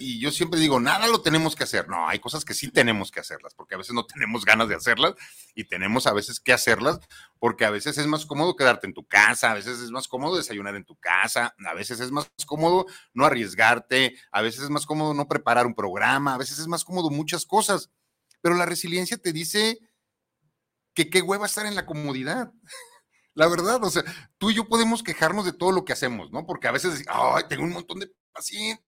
Y yo siempre digo, nada lo tenemos que hacer. No, hay cosas que sí tenemos que hacerlas, porque a veces no tenemos ganas de hacerlas y tenemos a veces que hacerlas, porque a veces es más cómodo quedarte en tu casa, a veces es más cómodo desayunar en tu casa, a veces es más cómodo no arriesgarte, a veces es más cómodo no preparar un programa, a veces es más cómodo muchas cosas. Pero la resiliencia te dice que qué hueva estar en la comodidad. La verdad, o sea, tú y yo podemos quejarnos de todo lo que hacemos, ¿no? Porque a veces, ay, tengo un montón de pacientes.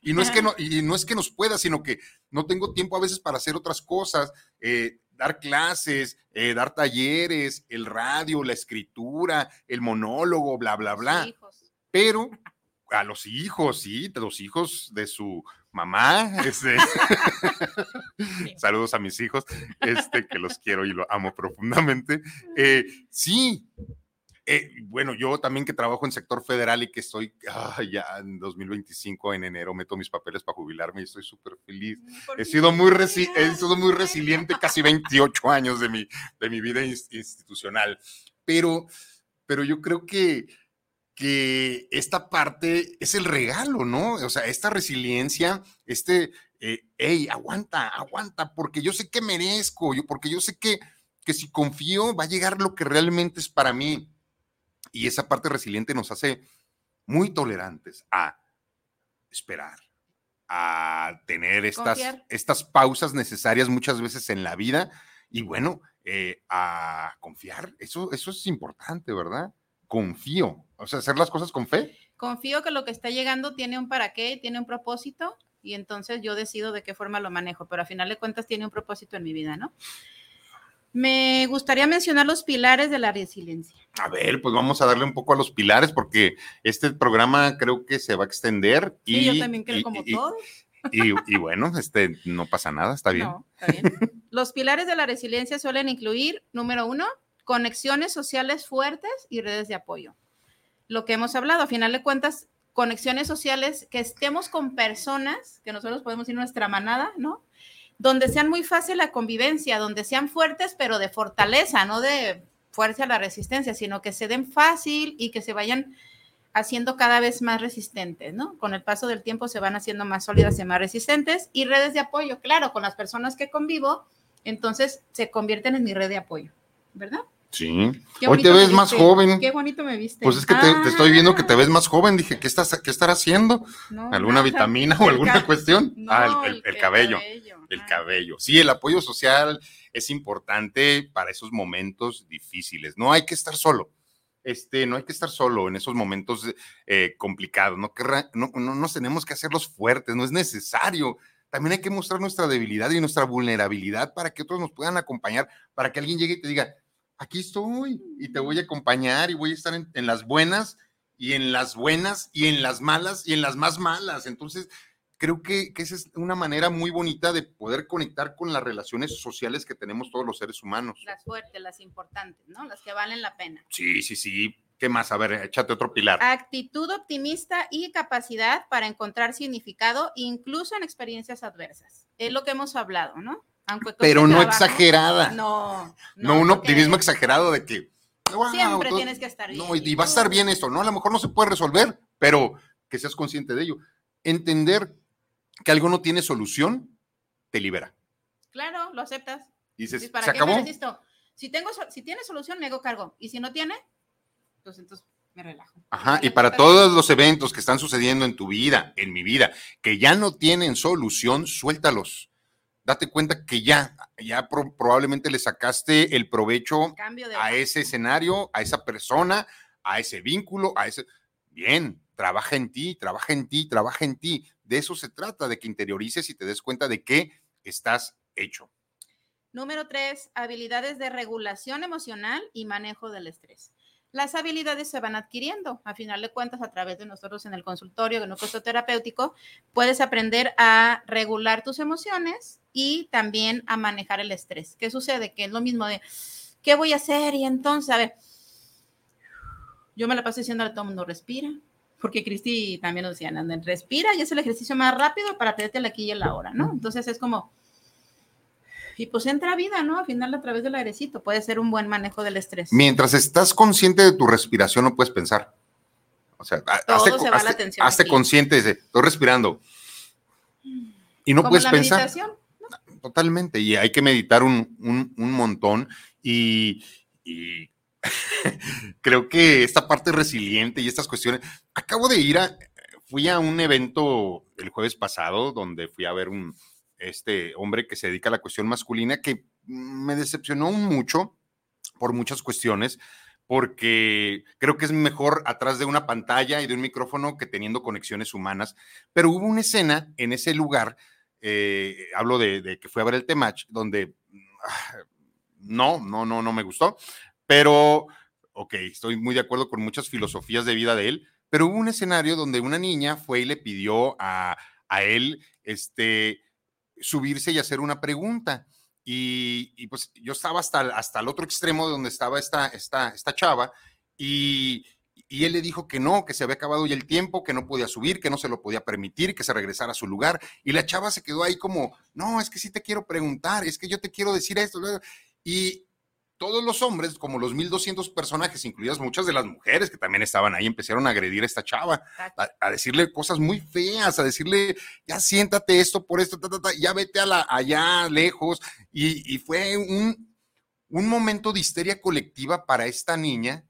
Y no, es que no, y no es que nos pueda, sino que no tengo tiempo a veces para hacer otras cosas, eh, dar clases, eh, dar talleres, el radio, la escritura, el monólogo, bla, bla, bla. Pero a los hijos, sí, los hijos de su mamá, este, saludos a mis hijos, este, que los quiero y lo amo profundamente. Eh, sí, eh, bueno, yo también que trabajo en sector federal y que estoy ya en 2025, en enero, meto mis papeles para jubilarme y estoy súper feliz. He sido, muy he sido muy resiliente casi 28 años de mi, de mi vida institucional, pero, pero yo creo que que esta parte es el regalo, ¿no? O sea, esta resiliencia, este, eh, hey, aguanta, aguanta, porque yo sé que merezco, yo, porque yo sé que, que si confío va a llegar lo que realmente es para mí. Y esa parte resiliente nos hace muy tolerantes a esperar, a tener estas, estas pausas necesarias muchas veces en la vida y bueno, eh, a confiar. Eso, eso es importante, ¿verdad? Confío. O sea, hacer las cosas con fe. Confío que lo que está llegando tiene un para qué, tiene un propósito y entonces yo decido de qué forma lo manejo, pero a final de cuentas tiene un propósito en mi vida, ¿no? Me gustaría mencionar los pilares de la resiliencia. A ver, pues vamos a darle un poco a los pilares porque este programa creo que se va a extender. Y, yo también creo como todos. Y, bueno, este, no pasa nada, está bien. No, está bien. Los pilares de la resiliencia suelen incluir, número uno, conexiones sociales fuertes y redes de apoyo. Lo que hemos hablado, a final de cuentas, conexiones sociales, que estemos con personas, que nosotros podemos ir nuestra manada, ¿no? Donde sean muy fácil la convivencia, donde sean fuertes, pero de fortaleza, no de fuerza a la resistencia, sino que se den fácil y que se vayan haciendo cada vez más resistentes, ¿no? Con el paso del tiempo se van haciendo más sólidas y más resistentes y redes de apoyo, claro, con las personas que convivo, entonces se convierten en mi red de apoyo, ¿verdad? Sí. Hoy te ves más joven. Qué bonito me viste. Pues es que te, estoy viendo que te ves más joven. Dije, ¿qué estás, qué estar haciendo? ¿Alguna vitamina o alguna cuestión? ah, el, cabello. El cabello. Sí, el apoyo social es importante para esos momentos difíciles. No hay que estar solo. Este, no hay que estar solo en esos momentos eh, complicados. No, no, no nos tenemos que hacerlos fuertes. No es necesario también hay que mostrar nuestra debilidad y nuestra vulnerabilidad para que otros nos puedan acompañar, para que alguien llegue y te diga, aquí estoy y te voy a acompañar y voy a estar en, las buenas y en las buenas y en las malas y en las más malas. Entonces, creo que, esa es una manera muy bonita de poder conectar con las relaciones sociales que tenemos todos los seres humanos. Las fuertes, las importantes, ¿no? Las que valen la pena. Sí, sí, sí. ¿Qué más? A ver, échate otro pilar. Actitud optimista y capacidad para encontrar significado incluso en experiencias adversas. Es lo que hemos hablado, ¿no? Pero no exagerada. No, no. un optimismo exagerado de que. siempre tienes que estar bien. No, y, va a estar bien esto, ¿no? A lo mejor no se puede resolver, pero que seas consciente de ello. Entender que algo no tiene solución, te libera. Claro, lo aceptas. Dices, ¿para ¿se acabó? Si, tengo, si tiene solución, me hago cargo. Y si no tiene, pues entonces me relajo. Ajá, y para todos los eventos que están sucediendo en tu vida, en mi vida, que ya no tienen solución, suéltalos date cuenta que ya, ya probablemente le sacaste el provecho a ese escenario, a esa persona, a ese vínculo, a ese... Bien, trabaja en ti, trabaja en ti, trabaja en ti. De eso se trata, de que interiorices y te des cuenta de qué estás hecho. Número tres, habilidades de regulación emocional y manejo del estrés las habilidades se van adquiriendo. A final de cuentas, a través de nosotros en el consultorio, en el terapéutico, puedes aprender a regular tus emociones y también a manejar el estrés. ¿Qué sucede? Que es lo mismo de, ¿qué voy a hacer? Y entonces, a ver, yo me la paso diciendo a todo el mundo, respira, porque Cristi también nos decía, respira y es el ejercicio más rápido para tenerte aquí y la hora, ¿no? Entonces es como, y pues entra vida, ¿no? Al final a través del airecito puede ser un buen manejo del estrés. Mientras estás consciente de tu respiración, no puedes pensar. O sea, hazte, se va la atención hazte consciente de, estoy respirando. Y no puedes pensar. Meditación? Totalmente. Y hay que meditar un, montón. Y, y creo que esta parte resiliente y estas cuestiones. Acabo de ir a. Fui a un evento el jueves pasado donde fui a ver un, este hombre que se dedica a la cuestión masculina, que me decepcionó mucho por muchas cuestiones, porque creo que es mejor atrás de una pantalla y de un micrófono que teniendo conexiones humanas. Pero hubo una escena en ese lugar, eh, hablo de, que fue a ver el Temach, donde no, no, no, no me gustó, pero, ok, estoy muy de acuerdo con muchas filosofías de vida de él, pero hubo un escenario donde una niña fue y le pidió a, a él, este, subirse y hacer una pregunta. Y, pues yo estaba hasta, hasta el otro extremo de donde estaba esta, esta, esta chava y, y él le dijo que no, que se había acabado ya el tiempo, que no podía subir, que no se lo podía permitir, que se regresara a su lugar. Y la chava se quedó ahí como, no, es que sí te quiero preguntar, es que yo te quiero decir esto. Y, todos los hombres, como los 1200 personajes, incluidas muchas de las mujeres que también estaban ahí, empezaron a agredir a esta chava, a, decirle cosas muy feas, a decirle, ya siéntate esto por esto, ya vete a la, allá lejos. Y, fue un, un, momento de histeria colectiva para esta niña.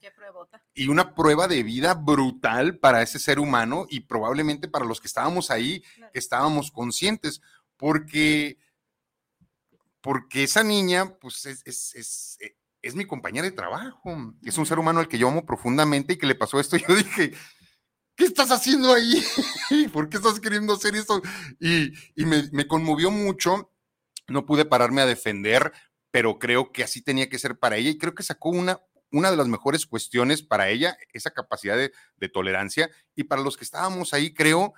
Y una prueba de vida brutal para ese ser humano y probablemente para los que estábamos ahí, que estábamos conscientes, porque porque esa niña, pues es, es, es mi compañera de trabajo, es un ser humano al que yo amo profundamente y que le pasó esto. Y yo dije, ¿qué estás haciendo ahí? ¿Por qué estás queriendo hacer esto? Y, me, conmovió mucho, no pude pararme a defender, pero creo que así tenía que ser para ella y creo que sacó una, una de las mejores cuestiones para ella, esa capacidad de, de tolerancia y para los que estábamos ahí, creo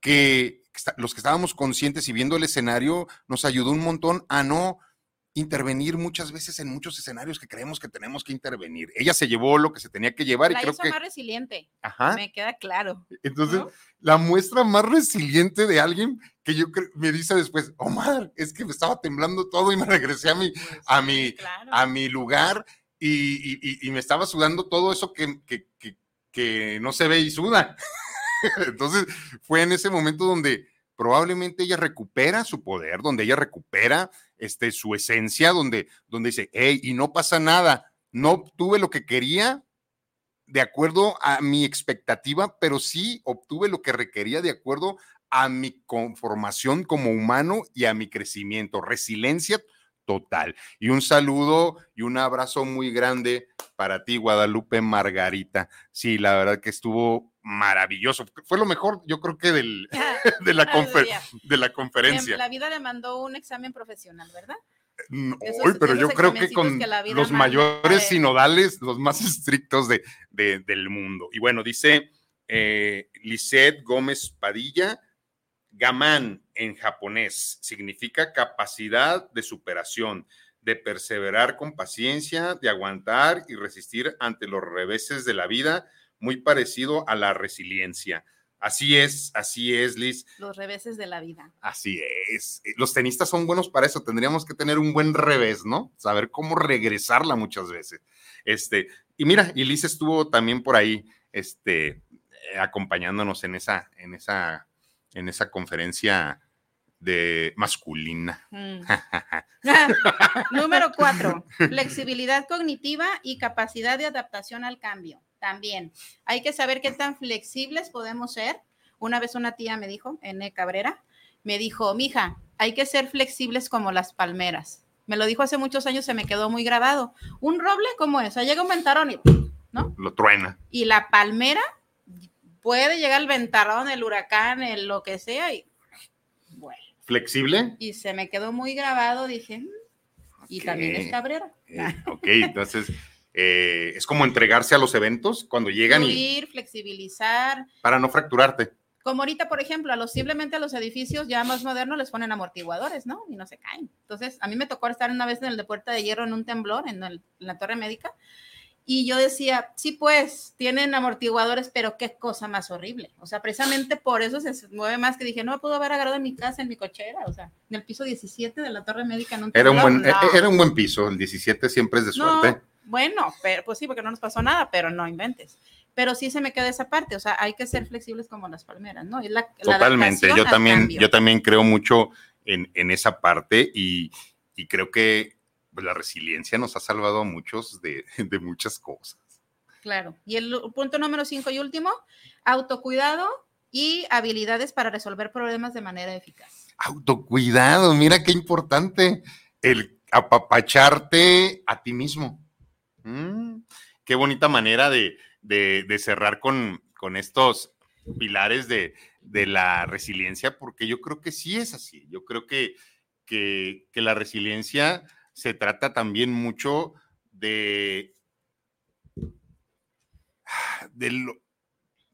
que los que estábamos conscientes y viendo el escenario nos ayudó un montón a no intervenir muchas veces en muchos escenarios que creemos que tenemos que intervenir. Ella se llevó lo que se tenía que llevar la y creo hizo que más resiliente. Ajá. Me queda claro. Entonces, ¿no? la muestra más resiliente de alguien que yo creo, me dice después, Omar, es que me estaba temblando todo y me regresé a mi, Pues, a mi, claro. a mi lugar y, y- y- y me estaba sudando todo eso que, que- que- que no se ve y suda. Entonces, fue en ese momento donde probablemente ella recupera su poder, donde ella recupera este, su esencia, donde, donde dice, hey, y no pasa nada, no obtuve lo que quería de acuerdo a mi expectativa, pero sí obtuve lo que requería de acuerdo a mi conformación como humano y a mi crecimiento, resiliencia total. Y un saludo y un abrazo muy grande para ti, Guadalupe Margarita. Sí, la verdad que estuvo maravilloso. Fue lo mejor, yo creo que del, de, la confer- de la em, conferencia. La vida le mandó un examen profesional, ¿verdad? Mm, esos- Hoy, pero yo creo que con que los manda, mayores eh. sinodales, los más estrictos de, de- del mundo. Y bueno, dice eh, Lisette Gómez Padilla, Gaman en japonés significa capacidad de superación, de perseverar con paciencia, de aguantar y resistir ante los reveses de la vida, muy parecido a la resiliencia. Así es, así es, Liz. Los reveses de la vida. Así es. Eh, Los tenistas son buenos para eso. Tendríamos que tener un buen revés, ¿no? Saber cómo regresarla muchas veces. Este, y mira, y Liz estuvo también por ahí, este, eh, acompañándonos en esa, en esa, en esa conferencia de masculina. Mm. Número cuatro, flexibilidad cognitiva y capacidad de adaptación al cambio. También hay que saber qué tan flexibles podemos ser. Una vez una tía me dijo, N. Cabrera, me dijo, mija, hay que ser flexibles como las palmeras. Me lo dijo hace muchos años, se me quedó muy grabado. Un roble como eso, llega un ventarrón y, ¿no? Lo truena. Y la palmera puede llegar el ventarrón, el huracán, el lo que sea y ¿Flexible? y se me quedó muy grabado, dije, "Mm". y también es. Cabrera. Eh, ok, entonces eh, es como entregarse a los eventos cuando llegan y Fluir, flexibilizar. para no fracturarte. Como ahorita, por ejemplo, a los simplemente a los edificios ya más modernos les ponen amortiguadores, ¿no? Y no se caen. Entonces, a mí me tocó estar una vez en el de Puerta de Hierro en un temblor en, el- en la Torre Médica. Y yo decía, sí, pues, tienen amortiguadores, pero qué cosa más horrible. O sea, precisamente por eso se mueve más que dije, no me pudo haber agarrado en mi casa, en mi cochera, o sea, en el piso 17 de la Torre Médica un Era un, buen, no. era un buen piso, el 17 siempre es de No, suerte. bueno, pero pues sí, porque no nos pasó nada, pero no inventes. Pero sí se me queda esa parte, o sea, hay que ser flexibles como las palmeras, ¿no? Es la- la Totalmente, yo también, yo también creo mucho en, en esa parte y, y creo que la resiliencia nos ha salvado a muchos de, de muchas cosas. Claro. Y el punto número cinco y último, autocuidado y habilidades para resolver problemas de manera eficaz. Autocuidado, mira qué importante el apapacharte a ti mismo. Mm, qué bonita manera de, de- de cerrar con, con estos pilares de, de la resiliencia, porque yo creo que sí es así. Yo creo que, que, que la resiliencia se trata también mucho de, de, lo,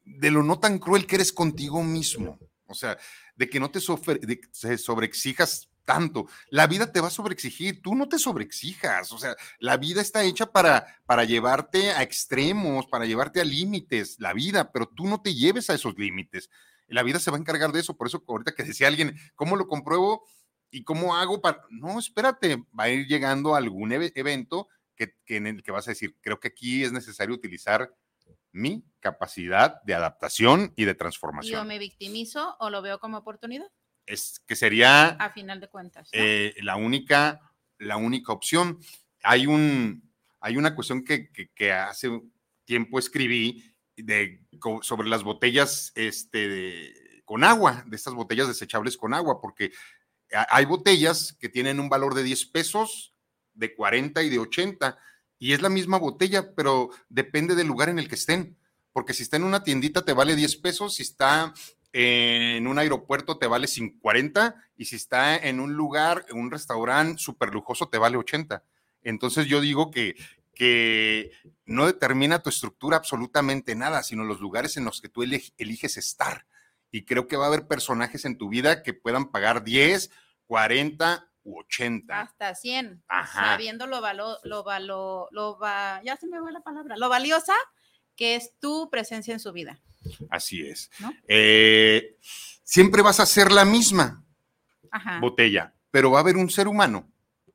de lo no tan cruel que eres contigo mismo. O sea, de que no te, sobreexijas tanto. La vida te va a sobreexigir, tú no te sobreexijas. O sea, la vida está hecha para, para llevarte a extremos, para llevarte a límites, la vida, pero tú no te lleves a esos límites. La vida se va a encargar de eso. Por eso, ahorita que decía alguien, ¿cómo lo compruebo? ¿Y cómo hago para.? No, espérate, va a ir llegando algún eve- evento que, que en el que vas a decir, creo que aquí es necesario utilizar mi capacidad de adaptación y de transformación. me victimizo o lo veo como oportunidad, Es que sería a final de cuentas. ¿no? eh, la, única, la única opción. Hay, un, hay una cuestión que, que- que hace tiempo escribí de, sobre las botellas este, de- con agua, de estas botellas desechables con agua, porque hay botellas que tienen un valor de 10 pesos, de 40 y de 80, y es la misma botella, pero depende del lugar en el que estén, porque si está en una tiendita te vale 10 pesos, si está en un aeropuerto te vale 40 y si está en un lugar, en un restaurante súper lujoso, te vale 80. Entonces yo digo que, que no determina tu estructura absolutamente nada, sino los lugares en los que tú eliges estar. Y creo que va a haber personajes en tu vida que puedan pagar 10, 40 u 80. Hasta 100. Sabiendo lo, valo, lo, valo, lo va, ya se me va la palabra, lo valiosa que es tu presencia en su vida. Así es. Eh, siempre vas a ser la misma botella, pero va a haber un ser humano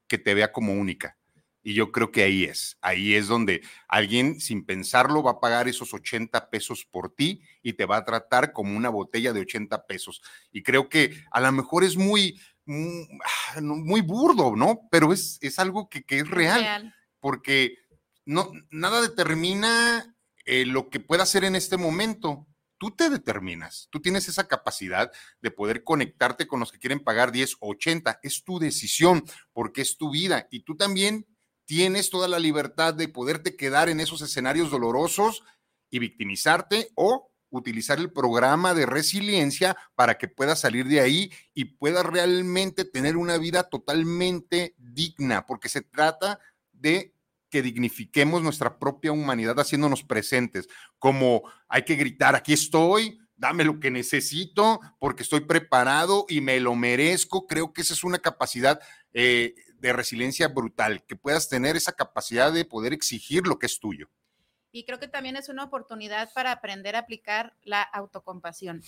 que te vea como única. Y yo creo que ahí es, ahí es donde alguien sin pensarlo va a pagar esos 80 pesos por ti y te va a tratar como una botella de 80 pesos. Y creo que a lo mejor es muy, ah, muy, burdo, ¿no? Pero es, es algo que, es real, porque no, nada determina eh, lo que pueda hacer en este momento. Tú te determinas, tú tienes esa capacidad de poder conectarte con los que quieren pagar 10 o 80. Es tu decisión porque es tu vida y tú también tienes toda la libertad de poderte quedar en esos escenarios dolorosos y victimizarte o utilizar el programa de resiliencia para que puedas salir de ahí y puedas realmente tener una vida totalmente digna, porque se trata de que dignifiquemos nuestra propia humanidad haciéndonos presentes, como hay que gritar, aquí estoy, dame lo que necesito porque estoy preparado y me lo merezco. Creo que esa es una capacidad eh, de resiliencia brutal, que puedas tener esa capacidad de poder exigir lo que es tuyo. Y creo que también es una oportunidad para aprender a aplicar la autocompasión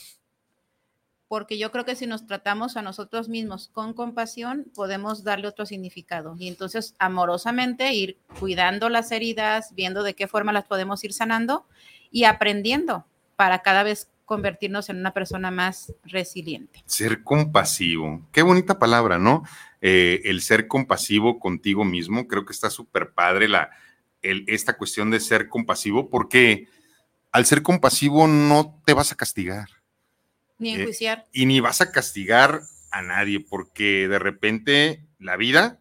porque yo creo que si nos tratamos a nosotros mismos con compasión, podemos darle otro significado. Y entonces, amorosamente, ir cuidando las heridas, viendo de qué forma las podemos ir sanando y aprendiendo para cada vez convertirnos en una persona más resiliente. Ser compasivo, qué bonita palabra, ¿no? Eh, el ser compasivo contigo mismo, creo que está súper padre la, esta cuestión de ser compasivo, porque al ser compasivo no te vas a castigar ni eh, enjuiciar. y ni vas a castigar a nadie, porque de repente la vida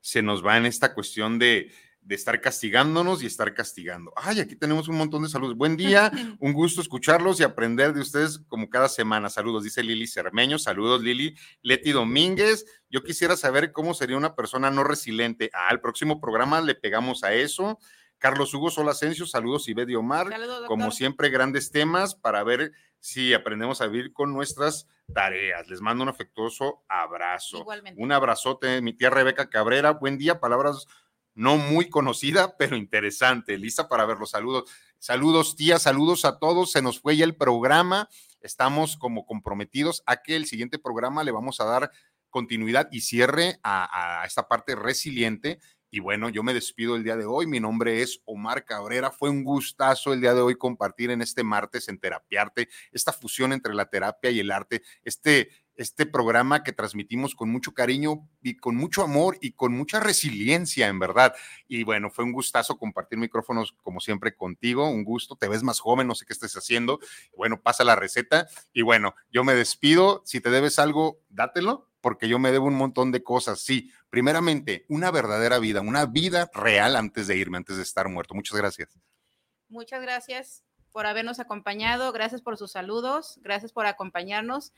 se nos va en esta cuestión de, de estar castigándonos y estar castigando. Ay, aquí tenemos un montón de saludos. Buen día, un gusto escucharlos y aprender de ustedes como cada semana. Saludos, dice Lili Cermeño. Saludos, Lili. Leti Domínguez. Yo quisiera saber cómo sería una persona no resiliente. Ah, al próximo programa le pegamos a eso. Carlos Hugo Solasencio, saludos y Betty Omar. Como siempre, grandes temas para ver si aprendemos a vivir con nuestras tareas. Les mando un afectuoso abrazo. Igualmente. Un abrazote, mi tía Rebeca Cabrera. Buen día, palabras no muy conocida, pero interesante. Lista para ver los saludos. Saludos, tía, saludos a todos. Se nos fue ya el programa. Estamos como comprometidos a que el siguiente programa le vamos a dar continuidad y cierre a, a esta parte resiliente y bueno, yo me despido el día de hoy. Mi nombre es Omar Cabrera. Fue un gustazo el día de hoy compartir en este martes en Terapiarte esta fusión entre la terapia y el arte, este, este programa que transmitimos con mucho cariño y con mucho amor y con mucha resiliencia, en verdad. Y bueno, fue un gustazo compartir micrófonos como siempre contigo. Un gusto. Te ves más joven, no sé qué estés haciendo. Bueno, pasa la receta. Y bueno, yo me despido. Si te debes algo, dátelo porque yo me debo un montón de cosas. Sí, primeramente, una verdadera vida, una vida real antes de irme, antes de estar muerto. Muchas gracias. Muchas gracias por habernos acompañado, gracias por sus saludos, gracias por acompañarnos.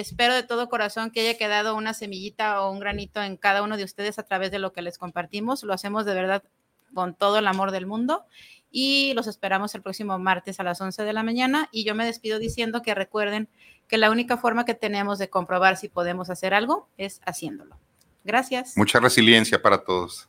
Espero de todo corazón que haya quedado una semillita o un granito en cada uno de ustedes a través de lo que les compartimos. Lo hacemos de verdad con todo el amor del mundo y los esperamos el próximo martes a las 11 de la mañana. Y yo me despido diciendo que recuerden que la única forma que tenemos de comprobar si podemos hacer algo es haciéndolo. Gracias. Mucha resiliencia para todos.